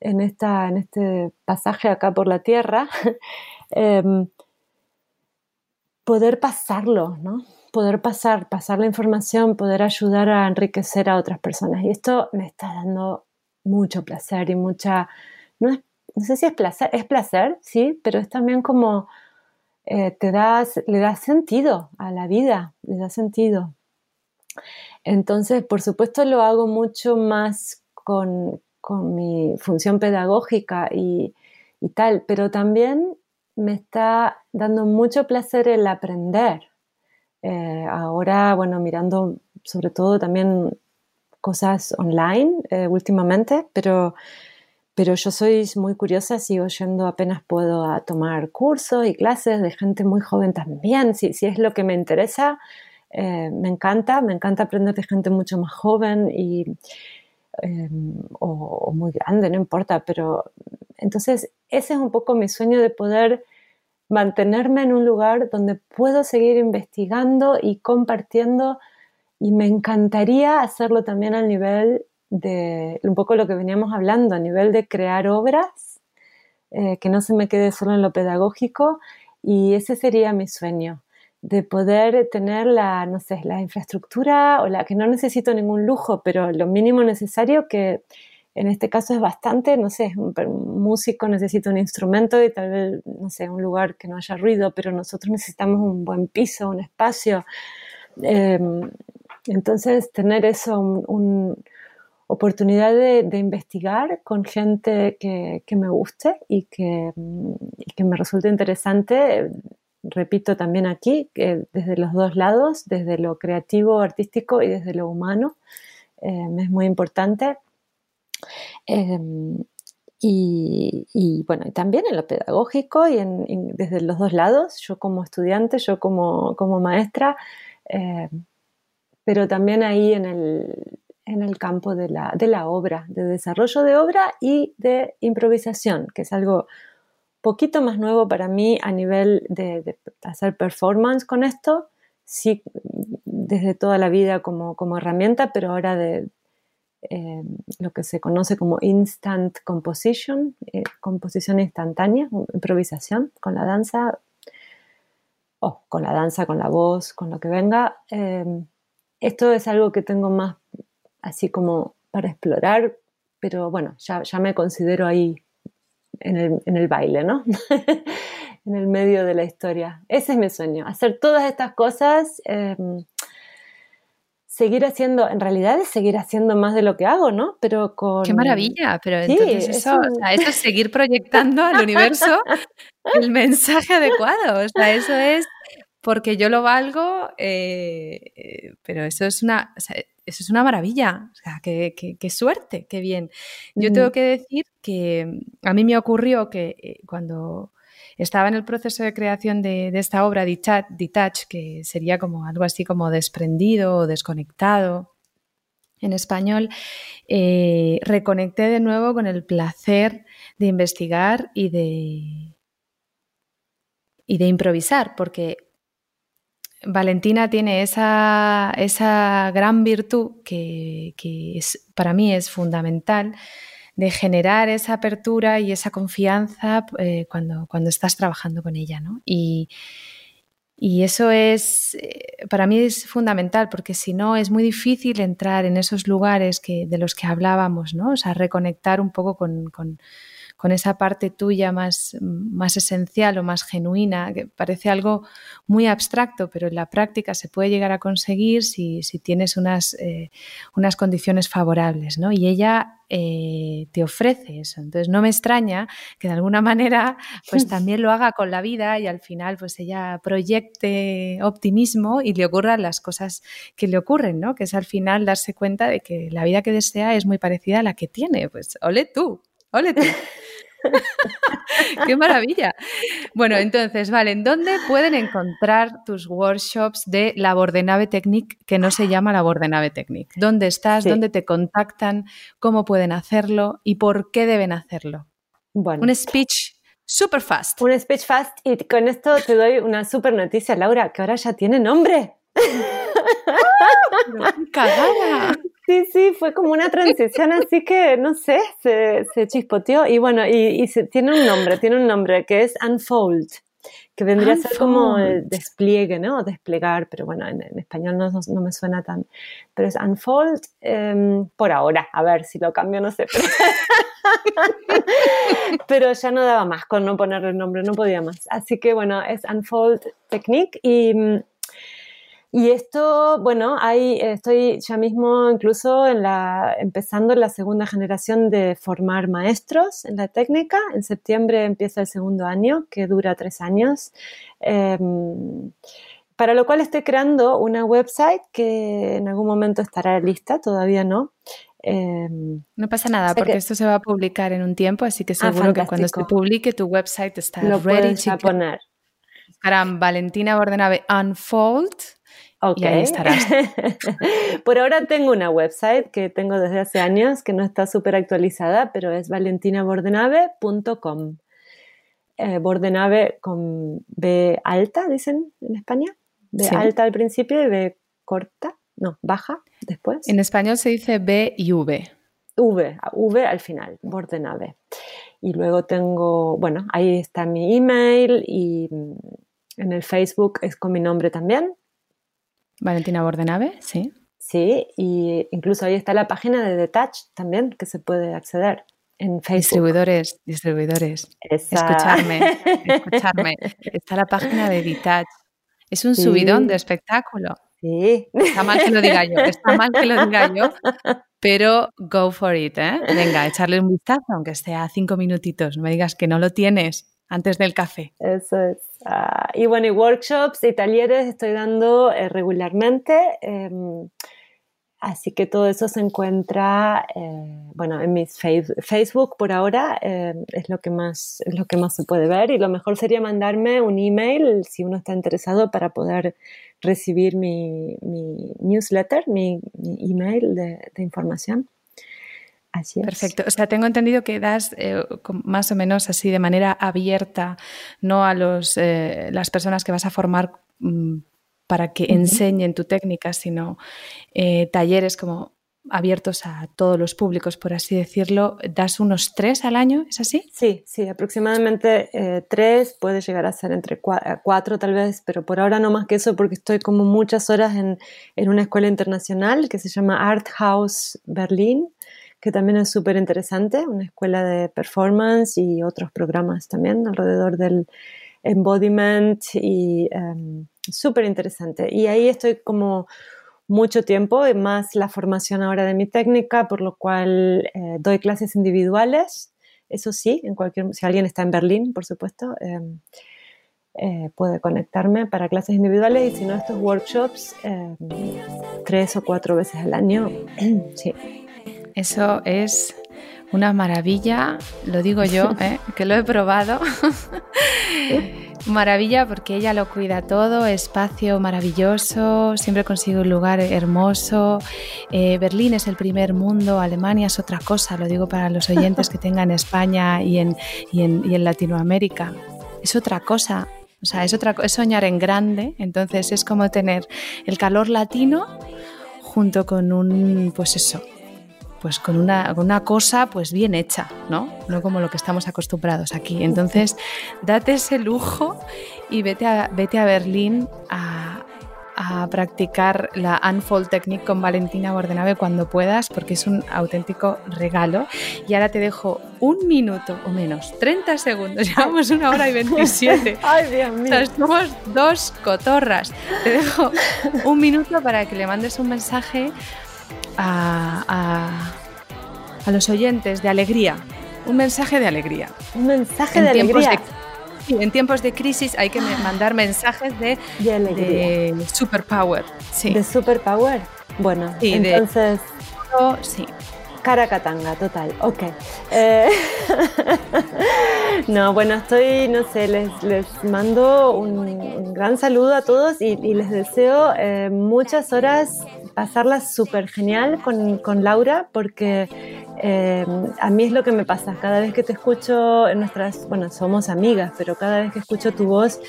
Speaker 2: en, esta, en este pasaje acá por la tierra, (laughs) em, poder pasarlo, ¿no? Poder pasar, pasar la información, poder ayudar a enriquecer a otras personas. Y esto me está dando mucho placer y mucha, no, sé si es placer, es placer, sí, pero es también como eh, te das, le da sentido a la vida, le da sentido. Entonces, por supuesto, lo hago mucho más con, mi función pedagógica y, y tal, pero también me está dando mucho placer el aprender. Eh, ahora, bueno, mirando sobre todo también cosas online eh, últimamente, pero, pero yo soy muy curiosa, sigo yendo apenas puedo a tomar cursos y clases de gente muy joven también, si, si es lo que me interesa, eh, me encanta, me encanta aprender de gente mucho más joven y, o, muy grande, no importa, pero entonces ese es un poco mi sueño de poder mantenerme en un lugar donde puedo seguir investigando y compartiendo y me encantaría hacerlo también al nivel de un poco lo que veníamos hablando, a nivel de crear obras, eh, que no se me quede solo en lo pedagógico y ese sería mi sueño, de poder tener la, no sé, la infraestructura o la que no necesito ningún lujo, pero lo mínimo necesario que en este caso es bastante, no sé, un, músico necesita un instrumento y tal vez, no sé, un lugar que no haya ruido, pero nosotros necesitamos un buen piso, un espacio. Em, entonces, tener eso, un oportunidad de, investigar con gente que, me guste y que, me resulte interesante. Repito también aquí, que desde los dos lados, desde lo creativo, artístico y desde lo humano, eh, es muy importante. Em, y, bueno, también en lo pedagógico y desde los dos lados, yo como estudiante, yo como, como maestra, eh, pero también ahí en el, en el campo de la, de la, obra, de desarrollo de obra y de improvisación, que es algo poquito más nuevo para mí a nivel de, hacer performance con esto, sí, desde toda la vida como, como herramienta, pero ahora de eh, lo que se conoce como instant composition, eh, composición instantánea, improvisación con la danza, o con la danza, con la voz, con lo que venga. Eh, esto es algo que tengo más así como para explorar, pero bueno, ya, ya me considero ahí en el, en el baile, ¿no? (laughs) en el medio de la historia. Ese es mi sueño, hacer todas estas cosas, em, seguir haciendo, en realidad es seguir haciendo más de lo que hago, ¿no? Pero con...
Speaker 1: Qué maravilla, pero entonces eso, eso es seguir proyectando al universo (laughs) el mensaje adecuado, o sea, eso es porque yo lo valgo, eh, eh, pero eso es una, eso es una maravilla, o sea, qué, suerte, qué bien. Yo tengo que decir que a mí me ocurrió que eh, cuando estaba en el proceso de creación de, esta obra, Detach, que sería como algo así como desprendido o desconectado en español, reconecté de nuevo con el placer de investigar y de, y de improvisar, porque Valentina tiene esa, gran virtud que, es, para mí es fundamental de generar esa apertura y esa confianza eh, cuando, cuando, estás trabajando con ella. Y, eso es, eh, para mí es fundamental porque si no es muy difícil entrar en esos lugares que, de los que hablábamos, ¿no? o sea, reconectar un poco con esa parte tuya más, más esencial o más genuina, que parece algo muy abstracto, pero en la práctica se puede llegar a conseguir si, tienes unas, eh, unas condiciones favorables, ¿no? Y ella eh, te ofrece eso. Entonces no me extraña que de alguna manera pues (laughs) también lo haga con la vida y al final pues ella proyecte optimismo y le ocurran las cosas que le ocurren, ¿no? Que es al final darse cuenta de que la vida que desea es muy parecida a la que tiene. Pues ole tú, ole tú. (laughs) (laughs) ¡Qué maravilla! Bueno, entonces, vale, ¿en dónde pueden encontrar tus workshops de labor de nave technique que no se llama labor de nave technique? ¿Dónde estás? ¿Dónde te contactan? ¿Cómo pueden hacerlo? ¿Y por qué deben hacerlo?
Speaker 2: Bueno.
Speaker 1: Un speech super fast.
Speaker 2: Un speech fast y con esto te doy una super noticia, Laura, que ahora ya tiene nombre. (laughs)
Speaker 1: ¡Cagada!
Speaker 2: Sí, sí, fue como una transición así que, no sé, se, se chispoteó y bueno, y, y tiene un nombre, tiene un nombre que es Unfold, que vendría a ser como el despliegue, ¿no? Desplegar, pero bueno, en, español no, no, me suena tan, pero es Unfold em, por ahora, a ver si lo cambio, no sé. (laughs) pero ya no daba más con no ponerle el nombre, no podía más. Así que bueno, es Unfold Technique y y esto, bueno, ahí estoy ya mismo incluso en la, empezando la segunda generación de formar maestros en la técnica. En septiembre empieza el segundo año, que dura tres años. Em, para lo cual estoy creando una website que en algún momento estará lista, todavía no, Em,
Speaker 1: no pasa nada, porque esto se va a publicar en un tiempo, así que ah, seguro que cuando se publique tu website está
Speaker 2: Lo
Speaker 1: ready.
Speaker 2: Lo poner.
Speaker 1: Buscarán Valentina Bordenave Unfold y ahí estarás. (laughs)
Speaker 2: Por ahora tengo una website que tengo desde hace años, que no está súper actualizada, pero es valentinabordenave.com. Eh, bordenave con B alta, dicen en España. B alta al principio y B corta, no, baja después.
Speaker 1: En español se dice B y V.
Speaker 2: V, V al final, Bordenave. Y luego tengo, bueno, ahí está mi email y mm, en el Facebook es con mi nombre también.
Speaker 1: Valentina Bordenave, sí.
Speaker 2: Sí, y incluso ahí está la página de Detach también que se puede acceder en Facebook.
Speaker 1: Distribuidores, distribuidores. Escucharme, (laughs) escucharme. Está la página de Detach. Es un subidón de espectáculo.
Speaker 2: Sí.
Speaker 1: Está mal que lo diga yo, está mal que lo diga yo, pero go for it, ¿eh? Venga, echarle un vistazo, aunque sea cinco minutitos. No me digas que no lo tienes antes del café.
Speaker 2: Eso es. Ah, y bueno, y workshops y talleres estoy dando eh, regularmente. Em, Así que todo eso se encuentra, eh, bueno, en mis Facebook por ahora eh, es lo que más es lo que más se puede ver y lo mejor sería mandarme un email si uno está interesado para poder recibir mi, newsletter, mi, email de, información. Así es.
Speaker 1: Perfecto. O sea, tengo entendido que das eh, más o menos así de manera abierta, no a los, las personas que vas a formar mm, para que enseñen tu técnica, sino eh, talleres como abiertos a todos los públicos, por así decirlo. ¿Das unos tres al año? ¿Es así?
Speaker 2: Sí, sí, aproximadamente eh, tres, puede llegar a ser entre eh, cuatro, tal vez, pero por ahora no más que eso porque estoy como muchas horas en, en una escuela internacional que se llama Art House Berlin, que también es súper interesante, una escuela de performance y otros programas también alrededor del embodiment y... Em, súper interesante. Y ahí estoy como mucho tiempo, más la formación ahora de mi técnica, por lo cual eh, doy clases individuales. Eso sí, en cualquier, si alguien está en Berlín, por supuesto, em, eh, puede conectarme para clases individuales y si no, estos workshops em, tres o cuatro veces al año. (clears throat) sí.
Speaker 1: Eso es una maravilla, lo digo yo, (laughs) ¿eh? que lo he probado. (laughs) Maravilla porque ella lo cuida todo, espacio maravilloso, siempre consigue un lugar hermoso. Eh, Berlín es el primer mundo, Alemania es otra cosa, lo digo para los oyentes que (laughs) tengan España y en, y en, Latinoamérica. Es otra cosa, o sea, es, otra, es soñar en grande, entonces es como tener el calor latino junto con un, pues eso, pues con una, una, cosa pues bien hecha, ¿no? No como lo que estamos acostumbrados aquí. Entonces, date ese lujo y vete a, vete a Berlín a, a practicar la Unfold Technique con Valentina Bordenave cuando puedas, porque es un auténtico regalo. Y ahora te dejo un minuto o menos, 30 segundos, (laughs) llevamos una hora y 27. (laughs)
Speaker 2: Ay, Dios mío.
Speaker 1: O sea, somos dos cotorras. Te dejo un minuto para que le mandes un mensaje a, los oyentes de alegría. Un mensaje de alegría.
Speaker 2: Un mensaje de alegría.
Speaker 1: en tiempos de crisis hay que mandar mensajes de,
Speaker 2: de,
Speaker 1: superpower. Sí.
Speaker 2: De superpower. Bueno, entonces.
Speaker 1: sí.
Speaker 2: Caracatanga, total, ok. Eh, (laughs) no, bueno, estoy, no sé, les, les mando un, gran saludo a todos y, les deseo eh, muchas horas pasarla súper genial con, con, Laura porque eh, a mí es lo que me pasa. Cada vez que te escucho en nuestras, bueno, somos amigas, pero cada vez que escucho tu voz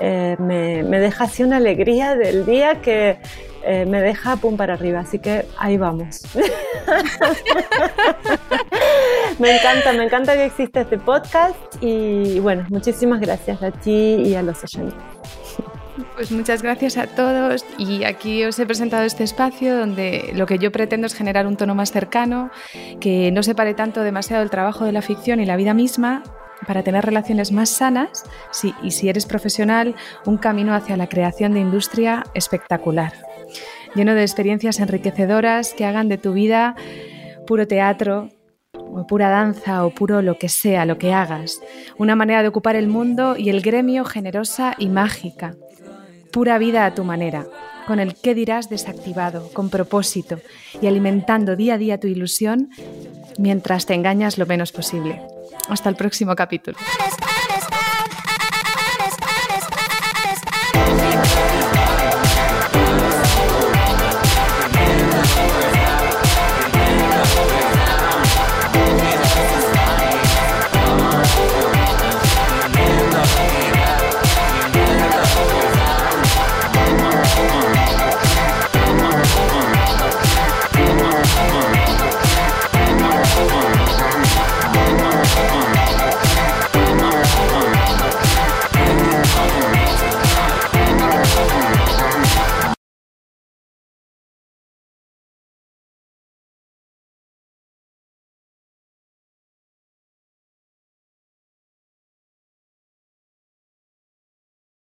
Speaker 2: me, me deja así una alegría del día que eh, me deja pum para arriba, así que ahí vamos. (laughs) me encanta, me encanta que exista este podcast y bueno, muchísimas gracias a ti y a los oyentes.
Speaker 1: Pues muchas gracias a todos y aquí os he presentado este espacio donde lo que yo pretendo es generar un tono más cercano, que no separe tanto demasiado el trabajo de la ficción y la vida misma para tener relaciones más sanas y si eres profesional, un camino hacia la creación de industria espectacular lleno de experiencias enriquecedoras que hagan de tu vida puro teatro, o pura danza o puro lo que sea, lo que hagas. Una manera de ocupar el mundo y el gremio generosa y mágica. Pura vida a tu manera, con el qué dirás desactivado, con propósito y alimentando día a día tu ilusión mientras te engañas lo menos posible. Hasta el próximo capítulo.